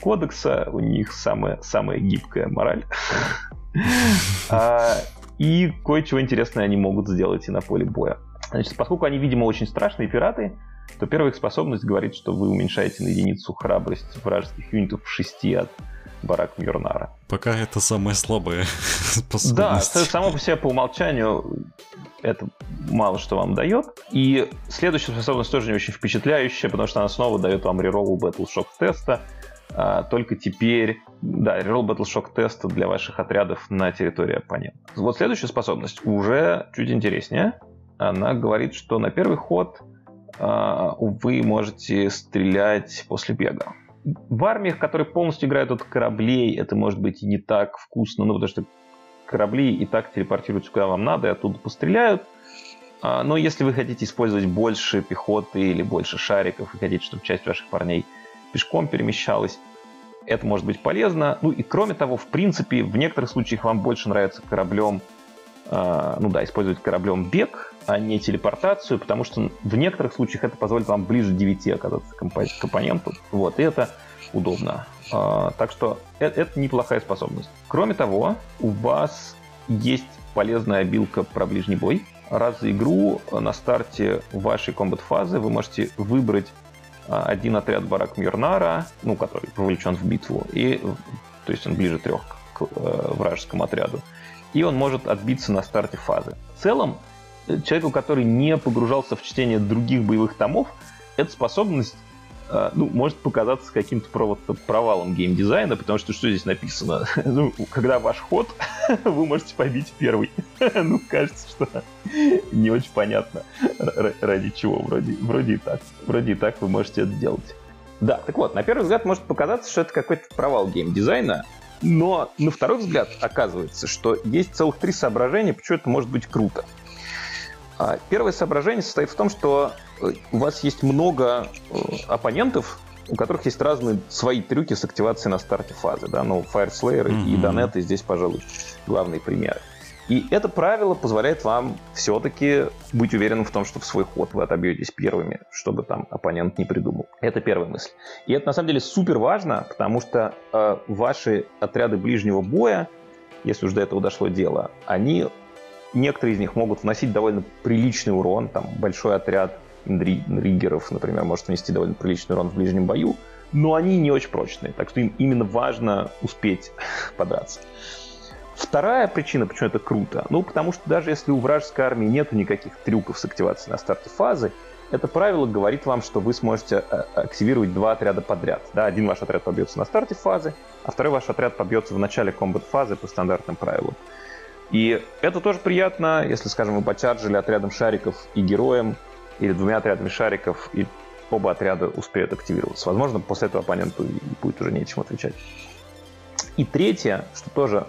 кодекса, у них самая, самая гибкая мораль. И кое-чего интересное они могут сделать и на поле боя. Значит, поскольку они, видимо, очень страшные пираты, то первая их способность говорит, что вы уменьшаете на единицу храбрость вражеских юнитов в 6 от Барак Мюрнара. Пока это самая слабая способность. Да, само по себе по умолчанию это мало что вам дает. И следующая способность тоже не очень впечатляющая, потому что она снова дает вам реролл Battle Shock теста. А, только теперь, да, реролл Battle Shock теста для ваших отрядов на территории оппонента. Вот следующая способность уже чуть интереснее. Она говорит, что на первый ход вы можете стрелять после бега. В армиях, которые полностью играют от кораблей, это может быть и не так вкусно, ну, потому что корабли и так телепортируются куда вам надо и оттуда постреляют. А, но если вы хотите использовать больше пехоты или больше шариков и хотите, чтобы часть ваших парней пешком перемещалась, это может быть полезно. Ну и кроме того, в принципе, в некоторых случаях вам больше нравится кораблем а, ну да, использовать кораблем бег, а не телепортацию, потому что в некоторых случаях это позволит вам ближе 9 оказаться к оппоненту. Вот, и это удобно. А, так что это, это неплохая способность. Кроме того, у вас есть полезная обилка про ближний бой. Раз за игру на старте вашей комбат-фазы вы можете выбрать а, один отряд Барак Мирнара, ну, который вовлечен в битву, и, то есть он ближе трех к э, вражескому отряду и он может отбиться на старте фазы. В целом, э, человеку, который не погружался в чтение других боевых томов, эта способность э, ну, может показаться каким-то провалом геймдизайна, потому что что здесь написано? ну, когда ваш ход, вы можете побить первый. ну, кажется, что не очень понятно, ради чего. Вроде, вроде и так. Вроде и так вы можете это делать. Да, так вот, на первый взгляд может показаться, что это какой-то провал геймдизайна, но на второй взгляд оказывается, что есть целых три соображения, почему это может быть круто. А, первое соображение состоит в том, что э, у вас есть много э, оппонентов, у которых есть разные свои трюки с активацией на старте фазы. Да? Ну, Fire Slayer mm-hmm. и Донеты здесь, пожалуй, главные примеры. И это правило позволяет вам все-таки быть уверенным в том, что в свой ход вы отобьетесь первыми, чтобы там оппонент не придумал. Это первая мысль. И это на самом деле супер важно, потому что э, ваши отряды ближнего боя, если уж до этого дошло дело, они, некоторые из них могут вносить довольно приличный урон, там большой отряд риггеров, например, может внести довольно приличный урон в ближнем бою, но они не очень прочные, так что им именно важно успеть подраться. Вторая причина, почему это круто, ну, потому что даже если у вражеской армии нет никаких трюков с активацией на старте фазы, это правило говорит вам, что вы сможете э, активировать два отряда подряд. Да, один ваш отряд побьется на старте фазы, а второй ваш отряд побьется в начале комбат-фазы по стандартным правилам. И это тоже приятно, если, скажем, вы почарджили отрядом шариков и героем, или двумя отрядами шариков, и оба отряда успеют активироваться. Возможно, после этого оппоненту будет уже нечем отвечать. И третье, что тоже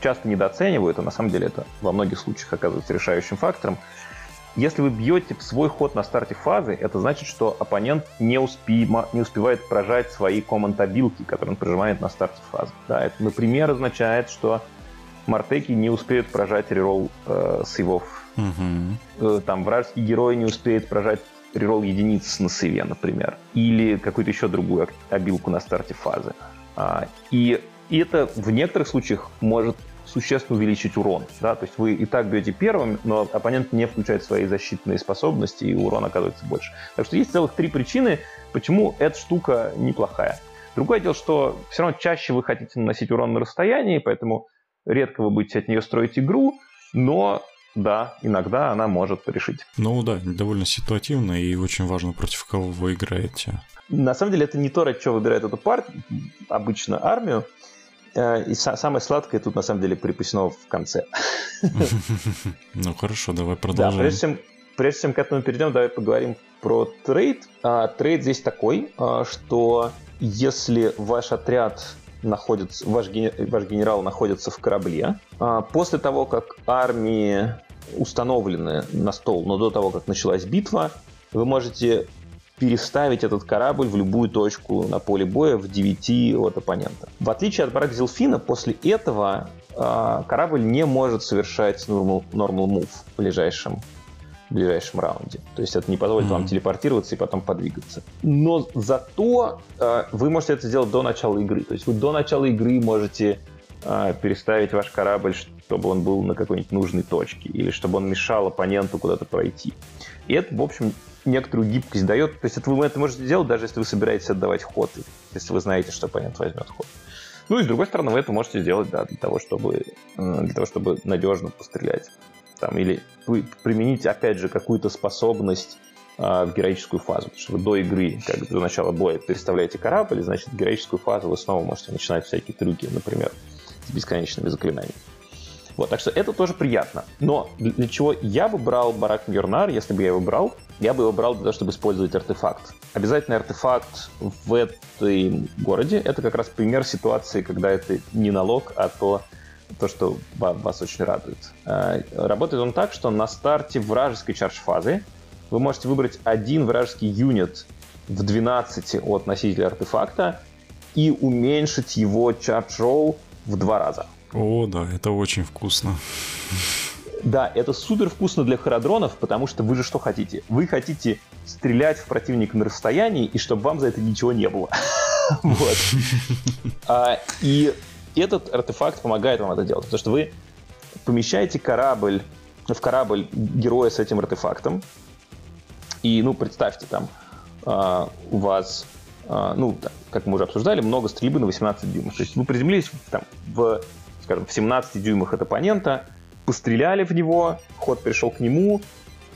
часто недооценивают, а на самом деле это во многих случаях оказывается решающим фактором. Если вы бьете в свой ход на старте фазы, это значит, что оппонент не, успе... не успевает прожать свои команд-обилки, которые он прожимает на старте фазы. Да, это, например, означает, что Мартеки не успеют прожать реролл э, сейвов. Угу. Там вражеский герой не успеет прожать реролл единиц на сейве, например. Или какую-то еще другую обилку на старте фазы. А, и, и это в некоторых случаях может существенно увеличить урон. Да? То есть вы и так бьете первым, но оппонент не включает свои защитные способности, и урон оказывается больше. Так что есть целых три причины, почему эта штука неплохая. Другое дело, что все равно чаще вы хотите наносить урон на расстоянии, поэтому редко вы будете от нее строить игру, но да, иногда она может решить. Ну да, довольно ситуативно и очень важно, против кого вы играете. На самом деле это не то, ради чего выбирает эту партию, обычно армию. Э, и самое сладкое тут на самом деле припасено в конце. Ну хорошо, давай продолжим. Да, прежде чем, прежде чем к этому перейдем, давай поговорим про trait. А, trait здесь такой, а, что если ваш отряд находится, ваш, ваш генерал находится в корабле, а, после того, как армии установлены на стол, но до того, как началась битва, вы можете переставить этот корабль в любую точку на поле боя в 9 от оппонента. В отличие от барак Зелфина, после этого э, корабль не может совершать normal, normal move в ближайшем в ближайшем раунде. То есть это не позволит mm-hmm. вам телепортироваться и потом подвигаться. Но зато э, вы можете это сделать до начала игры. То есть вы до начала игры можете э, переставить ваш корабль, чтобы он был на какой-нибудь нужной точке, или чтобы он мешал оппоненту куда-то пройти. И это, в общем, некоторую гибкость дает. То есть это вы это можете сделать, даже если вы собираетесь отдавать ход, если вы знаете, что оппонент возьмет ход. Ну и с другой стороны, вы это можете сделать, да, для того, чтобы, для того, чтобы надежно пострелять там, или применить, опять же, какую-то способность э, в героическую фазу. Потому что вы до игры, как до начала боя, переставляете корабль, значит, в героическую фазу вы снова можете начинать всякие трюки, например, с бесконечными заклинаниями. Вот, так что это тоже приятно. Но для чего я бы брал Барак Мьернар, если бы я его брал, я бы его брал для того, чтобы использовать артефакт. Обязательный артефакт в этом городе — это как раз пример ситуации, когда это не налог, а то, то, что вас очень радует. А, работает он так, что на старте вражеской чардж-фазы вы можете выбрать один вражеский юнит в 12 от носителя артефакта и уменьшить его чардж-ролл в два раза. О, да, это очень вкусно. Да, это супер вкусно для харадронов, потому что вы же что хотите? Вы хотите стрелять в противника на расстоянии, и чтобы вам за это ничего не было. Вот. А, и этот артефакт помогает вам это делать, потому что вы помещаете корабль в корабль героя с этим артефактом, и, ну, представьте, там а, у вас, а, ну, как мы уже обсуждали, много стрельбы на 18 дюймов. То есть вы приземлились там, в, скажем, в 17 дюймах от оппонента, постреляли в него, ход пришел к нему,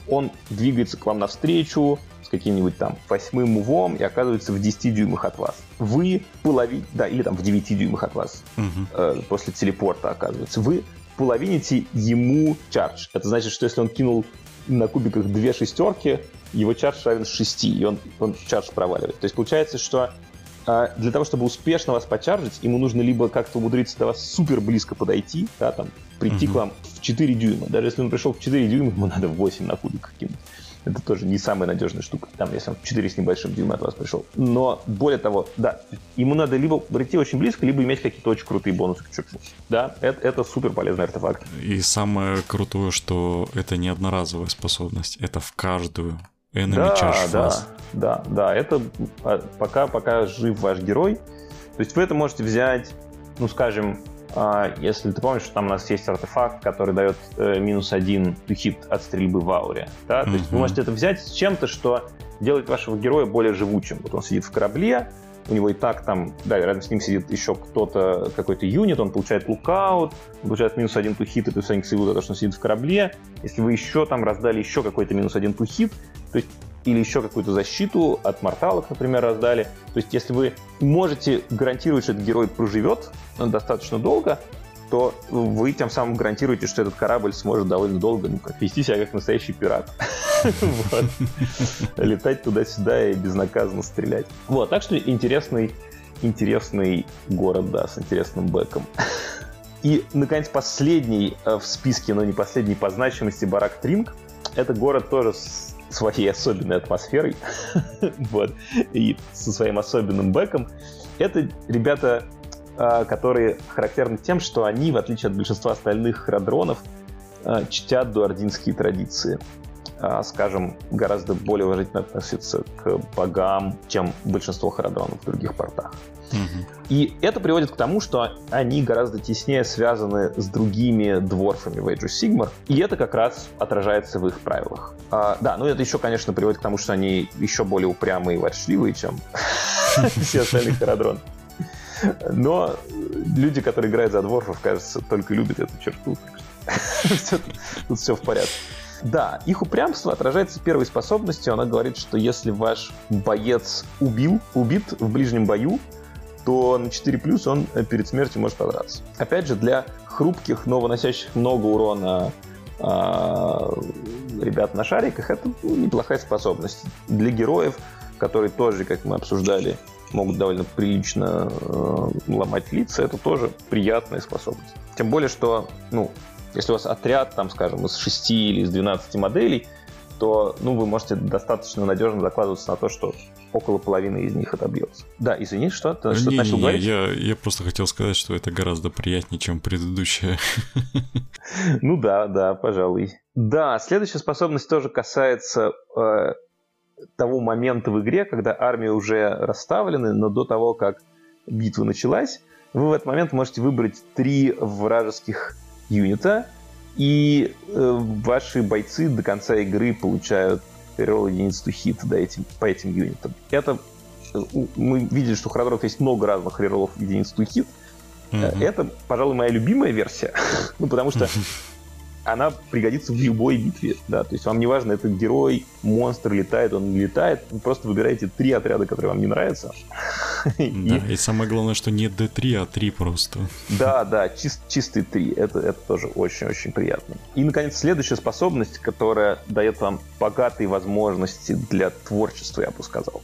он двигается к вам навстречу с каким-нибудь там восьмым мувом и оказывается в 10 дюймах от вас. Вы половине, да, или там в 9 дюймах от вас угу. э, после телепорта оказывается. Вы половините ему чардж. Это значит, что если он кинул на кубиках две шестерки, его чардж равен 6, и он, он чардж проваливает. То есть получается, что э, для того, чтобы успешно вас почаржить, ему нужно либо как-то умудриться до вас супер близко подойти, да, там, прийти mm-hmm. к вам в 4 дюйма. Даже если он пришел в 4 дюйма, ему надо 8 на кубик каким-то. Это тоже не самая надежная штука, там, если он 4 с небольшим дюйма от вас пришел. Но, более того, да, ему надо либо прийти очень близко, либо иметь какие-то очень крутые бонусы к черту. Да, это, это супер полезный артефакт. И самое крутое, что это не одноразовая способность, это в каждую enemy да, charge да, да, да, это а, пока, пока жив ваш герой. То есть вы это можете взять, ну, скажем, если ты помнишь, что там у нас есть артефакт, который дает э, минус один хит от стрельбы в ауре. Да? То mm-hmm. есть вы можете это взять с чем-то, что делает вашего героя более живучим. Вот он сидит в корабле, у него и так там, да, рядом с ним сидит еще кто-то, какой-то юнит, он получает лукаут, он получает минус один тухит, это все за то, что он сидит в корабле. Если вы еще там раздали еще какой-то минус один тухит, то есть или еще какую-то защиту от морталок, например, раздали. То есть, если вы можете гарантировать, что этот герой проживет достаточно долго, то вы тем самым гарантируете, что этот корабль сможет довольно долго ну, как, вести себя как настоящий пират. Летать туда-сюда и безнаказанно стрелять. Вот, так что интересный, интересный город, да, с интересным бэком. И, наконец, последний э, в списке, но не последний по значимости, Барак Тринг. Это город тоже с своей особенной атмосферой, вот, и со своим особенным бэком. Это ребята, а, которые характерны тем, что они, в отличие от большинства остальных храдронов, а, чтят дуардинские традиции. А, скажем, гораздо более уважительно относятся к богам, чем большинство харадронов в других портах. И это приводит к тому, что они гораздо теснее связаны с другими дворфами в Age of Sigmar, и это как раз отражается в их правилах. А, да, ну это еще, конечно, приводит к тому, что они еще более упрямые и ворчливые, чем все остальные Харадрон. Но люди, которые играют за дворфов, кажется, только любят эту черту. Тут все в порядке. Да, их упрямство отражается первой способностью. Она говорит, что если ваш боец убил, убит в ближнем бою, то на 4 плюс он э, перед смертью может подраться. Опять же, для хрупких, но выносящих много урона э, ребят на шариках, это неплохая способность. Для героев, которые тоже, как мы обсуждали, могут довольно прилично э, ломать лица, это тоже приятная способность. Тем более, что, ну, если у вас отряд, там, скажем, из 6 или из 12 моделей, то ну, вы можете достаточно надежно закладываться на то, что около половины из них отобьется. Да, извини, что ты что не, начал не, говорить? Я, я просто хотел сказать, что это гораздо приятнее, чем предыдущее. Ну да, да, пожалуй. Да, следующая способность тоже касается э, того момента в игре, когда армии уже расставлены, но до того, как битва началась, вы в этот момент можете выбрать три вражеских юнита, и э, ваши бойцы до конца игры получают ролл единицу хит да, этим, по этим юнитам. Это э, мы видели, что у храдров есть много разных реролов единиц to hit. Mm-hmm. Это, пожалуй, моя любимая версия. ну, потому что она пригодится в любой битве, да, то есть вам не важно, это герой, монстр летает, он не летает, вы просто выбираете три отряда, которые вам не нравятся. Да, и, самое главное, что не D3, а 3 просто. Да, да, чист, чистый 3, это, это тоже очень-очень приятно. И, наконец, следующая способность, которая дает вам богатые возможности для творчества, я бы сказал,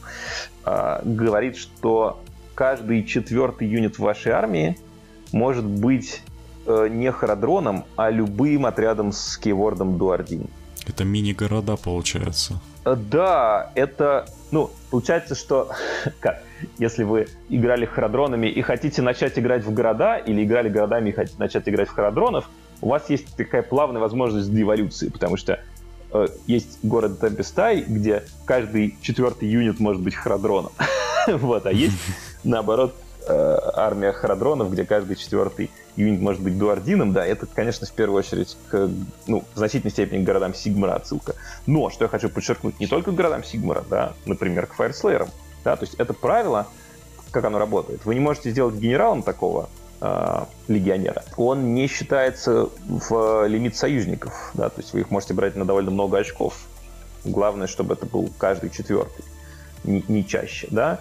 а, говорит, что каждый четвертый юнит в вашей армии может быть не харадроном, а любым отрядом с кейвордом Дуардин. Это мини-города, получается. Э, да, это... Ну, получается, что... Как? Если вы играли харадронами и хотите начать играть в города, или играли городами и хотите начать играть в харадронов, у вас есть такая плавная возможность для эволюции, потому что э, есть город Темпестай, где каждый четвертый юнит может быть харадроном. вот, а есть, наоборот, э, армия харадронов, где каждый четвертый юнит может быть дуардином, да, это, конечно, в первую очередь к, ну, в значительной степени к городам Сигмара отсылка. Но, что я хочу подчеркнуть, не только к городам Сигмара, да, например, к Фаерслеерам, да, то есть это правило, как оно работает. Вы не можете сделать генералом такого э, легионера. Он не считается в лимит союзников, да, то есть вы их можете брать на довольно много очков. Главное, чтобы это был каждый четвертый, не, не чаще, да.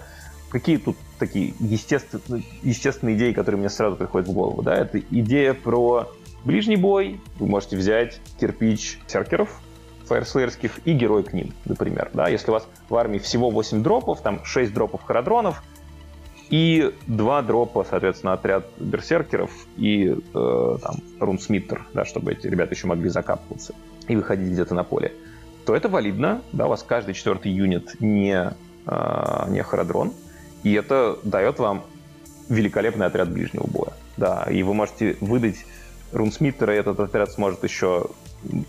Какие тут такие естественные, естественные идеи, которые мне сразу приходят в голову. Да? Это идея про ближний бой. Вы можете взять кирпич серкеров, фаерслеерских и герой к ним, например. Да? Если у вас в армии всего 8 дропов, там 6 дропов харадронов, и два дропа, соответственно, отряд берсеркеров и э, там, рунсмиттер, да, чтобы эти ребята еще могли закапываться и выходить где-то на поле, то это валидно. Да, у вас каждый четвертый юнит не, э, не харадрон. И это дает вам великолепный отряд ближнего боя. Да, и вы можете выдать рунсмиттера, и этот отряд сможет еще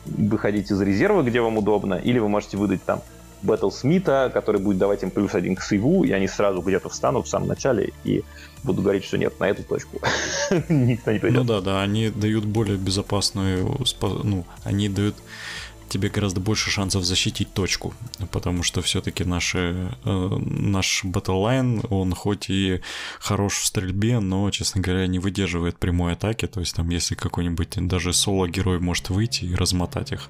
выходить из резерва, где вам удобно, или вы можете выдать там Батлсмита, который будет давать им плюс один к сейву, и они сразу где-то встанут в самом начале и будут говорить, что нет, на эту точку никто не пойдет. Ну да, да, они дают более безопасную, ну, они дают тебе гораздо больше шансов защитить точку, потому что все-таки наши, э, наш батллайн, он хоть и хорош в стрельбе, но, честно говоря, не выдерживает прямой атаки, то есть там если какой-нибудь даже соло-герой может выйти и размотать их,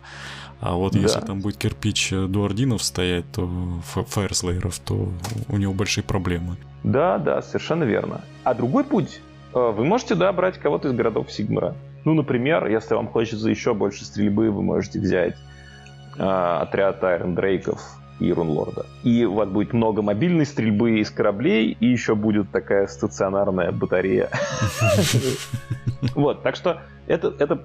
а вот да. если там будет кирпич дуардинов стоять, то фаерслейеров, то у него большие проблемы. Да, да, совершенно верно. А другой путь, э, вы можете, да, брать кого-то из городов Сигмара. Ну, например, если вам хочется еще больше стрельбы, вы можете взять отряд Айрон Дрейков и Рунлорда. И у вас будет много мобильной стрельбы из кораблей, и еще будет такая стационарная батарея. Вот, так что это, это,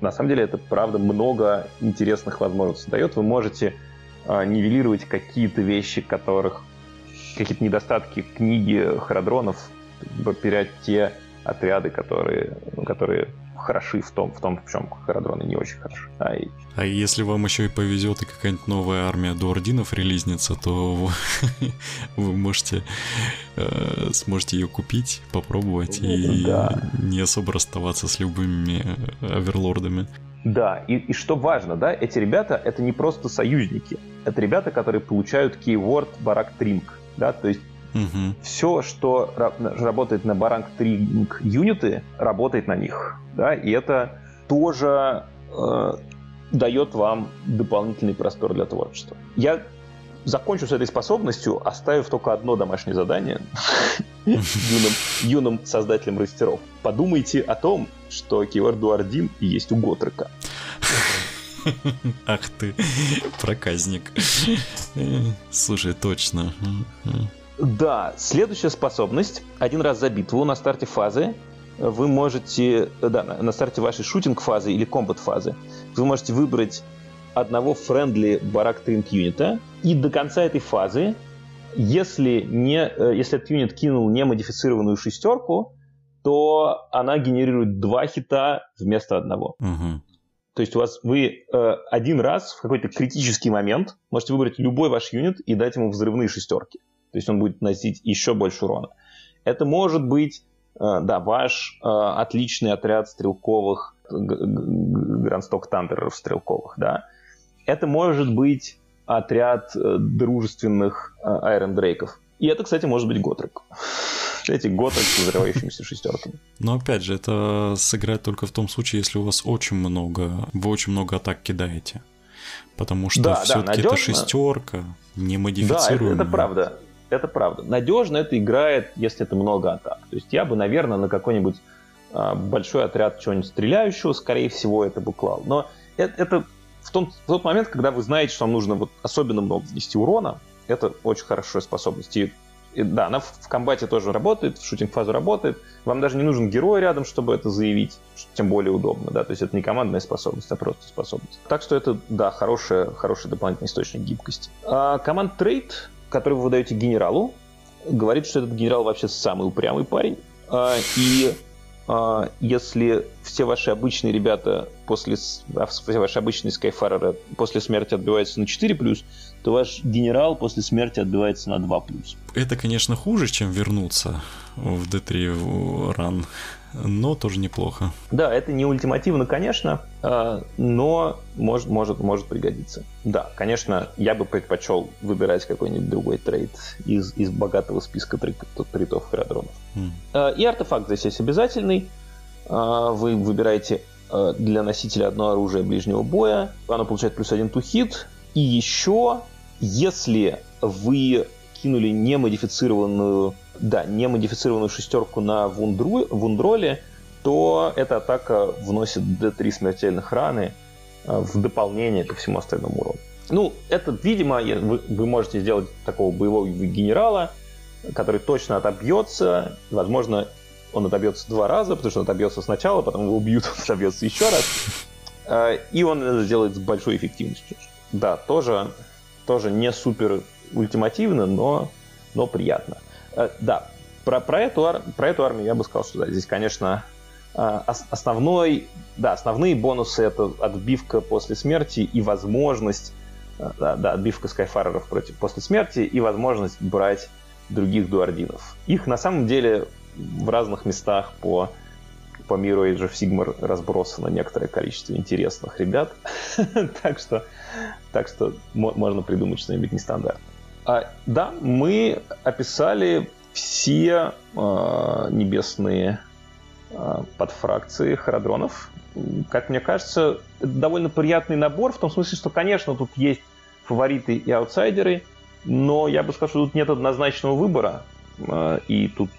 на самом деле, это правда много интересных возможностей дает. Вы можете э, нивелировать какие-то вещи, которых какие-то недостатки книги Харадронов, потерять те отряды, которые, которые хороши в том, в том, в чем Харадроны не очень хороши. А, и... а если вам еще и повезет, и какая-нибудь новая армия дуардинов релизнится, то вы можете э, сможете ее купить, попробовать и не особо расставаться с любыми э, оверлордами. Да, и, и что важно, да, эти ребята это не просто союзники, это ребята, которые получают keyword барак тринг, да, то есть Угу. Все, что работает на Baranг 3 юниты, работает на них. Да? И это тоже э, дает вам дополнительный простор для творчества. Я закончу с этой способностью, оставив только одно домашнее задание юным, юным создателям растеров. Подумайте о том, что keyword Дуардин есть у Готрека. Ах ты, проказник. Слушай, точно. Да, следующая способность. Один раз за битву на старте фазы вы можете, да, на старте вашей шутинг-фазы или комбат-фазы, вы можете выбрать одного friendly барак тринк юнита, и до конца этой фазы, если, не, э, если этот юнит кинул немодифицированную шестерку, то она генерирует два хита вместо одного. Угу. То есть у вас вы э, один раз в какой-то критический момент можете выбрать любой ваш юнит и дать ему взрывные шестерки. То есть он будет носить еще больше урона. Это может быть, э, да, ваш э, отличный отряд стрелковых, грандсток тантеров стрелковых, да. Это может быть отряд э, дружественных Айрон Дрейков. И это, кстати, может быть Готрек эти готы с взрывающимися шестерками. Но опять же, это сыграет только в том случае, если у вас очень много, вы очень много атак кидаете. Потому что да, все-таки да, это шестерка, не модифицируемая. Да, это, это правда. Это правда. Надежно это играет, если это много атак. То есть я бы, наверное, на какой-нибудь а, большой отряд чего-нибудь стреляющего, скорее всего, это бы клал. Но это, это в, том, в тот момент, когда вы знаете, что вам нужно вот особенно много внести урона, это очень хорошая способность. И и, да, она в, в комбате тоже работает, в шутинг-фазу работает. Вам даже не нужен герой рядом, чтобы это заявить, тем более удобно, да, то есть это не командная способность, а просто способность. Так что это, да, хороший, хороший дополнительный источник гибкости. А команд трейд, который вы выдаете генералу, говорит, что этот генерал вообще самый упрямый парень, а, и а, если все ваши обычные ребята после а, все ваши обычные скайфареры после смерти отбиваются на 4+, то ваш генерал после смерти отбивается на 2+. Это, конечно, хуже, чем вернуться в D3 ран, но тоже неплохо. Да, это не ультимативно, конечно, а, но может, может, может пригодиться. Да, конечно, я бы предпочел выбирать какой-нибудь другой трейд из, из богатого списка тритов Херодронов. Mm. И артефакт здесь есть обязательный. А, вы выбираете для носителя одно оружие ближнего боя. Оно получает плюс один ту хит. И еще если вы кинули немодифицированную, да, немодифицированную шестерку на вундру, вундроле, то эта атака вносит D3 смертельных раны э, в дополнение ко всему остальному урону. Ну, это, видимо, вы, вы можете сделать такого боевого генерала, который точно отобьется. Возможно, он отобьется два раза, потому что он отобьется сначала, потом его убьют, он отобьется еще раз. Э, и он это сделает с большой эффективностью. Да, тоже тоже не супер ультимативно, но, но приятно. Э, да, про, про, эту, про эту армию я бы сказал, что да, здесь, конечно, э, основной, да, основные бонусы это отбивка после смерти и возможность, э, да, да, отбивка скайфареров против, после смерти и возможность брать других дуардинов. Их на самом деле в разных местах по, по миру Age of Sigmar разбросано некоторое количество интересных ребят. так что так что можно придумать что-нибудь нестандартное. А, да, мы описали все э, небесные э, подфракции харадронов. Как мне кажется, это довольно приятный набор, в том смысле, что, конечно, тут есть фавориты и аутсайдеры, но я бы сказал, что тут нет однозначного выбора, и тут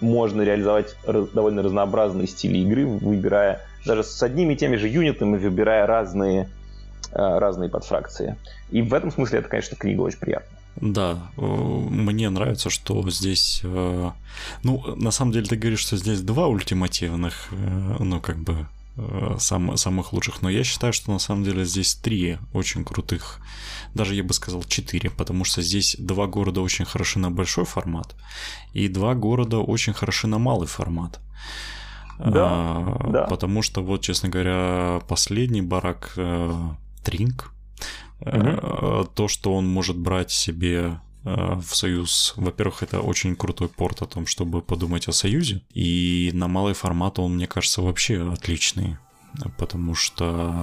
можно реализовать довольно разнообразные стили игры, выбирая даже с одними и теми же юнитами, выбирая разные разные подфракции. И в этом смысле это, конечно, книга очень приятная. Да, э, мне нравится, что здесь... Э, ну, на самом деле ты говоришь, что здесь два ультимативных, ну, как бы, сам, самых лучших, но я считаю, что на самом деле здесь три очень крутых, даже я бы сказал четыре, потому что здесь два города очень хороши на большой формат, и два города очень хороши на малый формат. Да, а, да. Потому что вот, честно говоря, последний барак Тринг. Угу. То, что он может брать себе э, в союз. Во-первых, это очень крутой порт о том, чтобы подумать о союзе. И на малый формат он, мне кажется, вообще отличный. Потому что,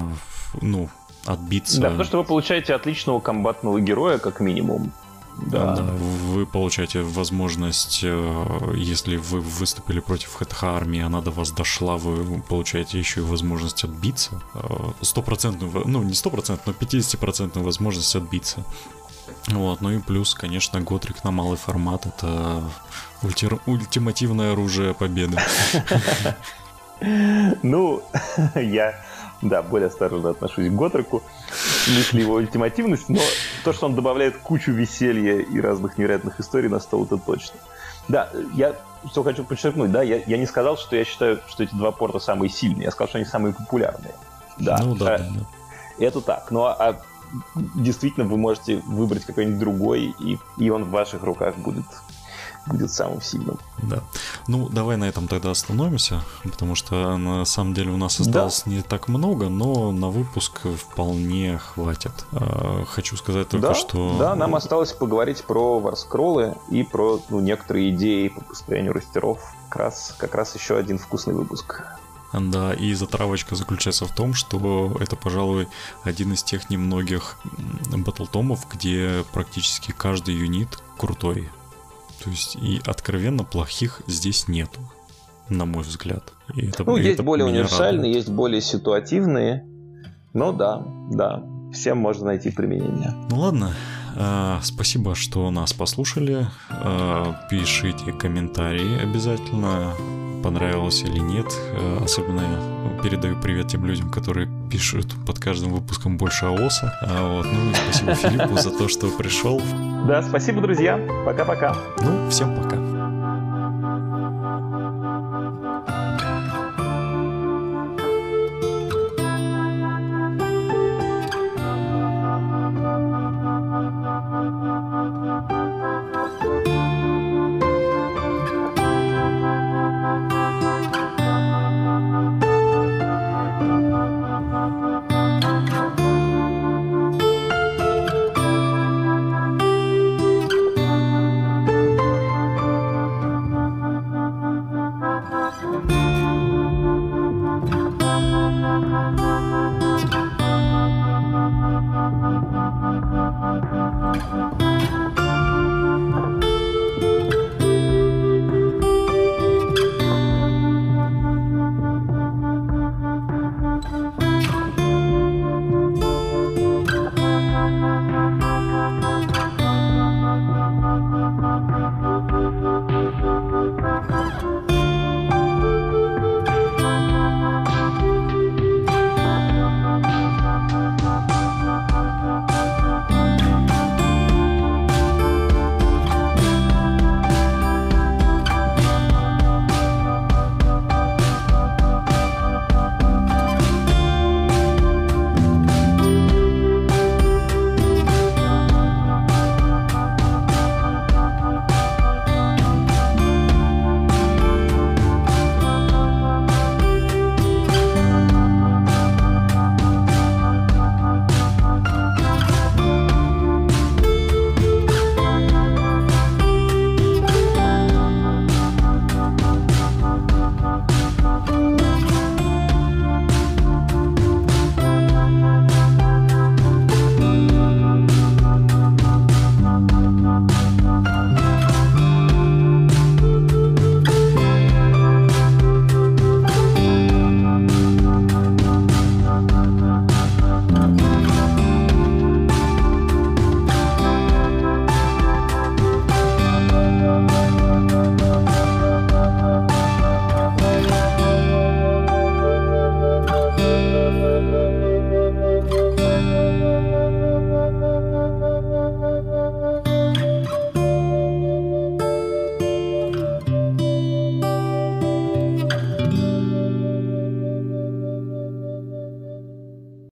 ну, отбиться... Да, потому что вы получаете отличного комбатного героя, как минимум. Да. да. Вы получаете возможность, э, если вы выступили против ХТХ армии, она до вас дошла, вы получаете еще и возможность отбиться. Э, стопроцентную, ну не стопроцентную, но 50% возможность отбиться. Вот, ну и плюс, конечно, Готрик на малый формат это ульти- ультимативное оружие победы. Ну, я да, более осторожно отношусь к Готреку мысли его ультимативность, но то, что он добавляет кучу веселья и разных невероятных историй на стол, это точно. Да, я что хочу подчеркнуть, да, я, я не сказал, что я считаю, что эти два порта самые сильные, я сказал, что они самые популярные. Да. Ну да, а, да, да. Это так. Ну, а, а действительно вы можете выбрать какой-нибудь другой, и, и он в ваших руках будет будет самым сильным. Да. Ну, давай на этом тогда остановимся, потому что на самом деле у нас осталось да. не так много, но на выпуск вполне хватит. А, хочу сказать только, да, что... Да, нам осталось поговорить про варскроллы и про ну, некоторые идеи по построению растеров. Как раз, как раз еще один вкусный выпуск. Да, и затравочка заключается в том, что это, пожалуй, один из тех немногих батлтомов, где практически каждый юнит крутой. То есть и откровенно плохих здесь нету, на мой взгляд. И это, ну, есть это более универсальные, радует. есть более ситуативные. Но да, да, всем можно найти применение. Ну ладно, спасибо, что нас послушали. А, пишите комментарии обязательно, понравилось или нет. А, особенно я передаю привет тем людям, которые пишут под каждым выпуском больше АОСа. Вот. Ну и спасибо Филиппу за то, что пришел. Да, спасибо, друзья. Пока-пока. Ну, всем пока.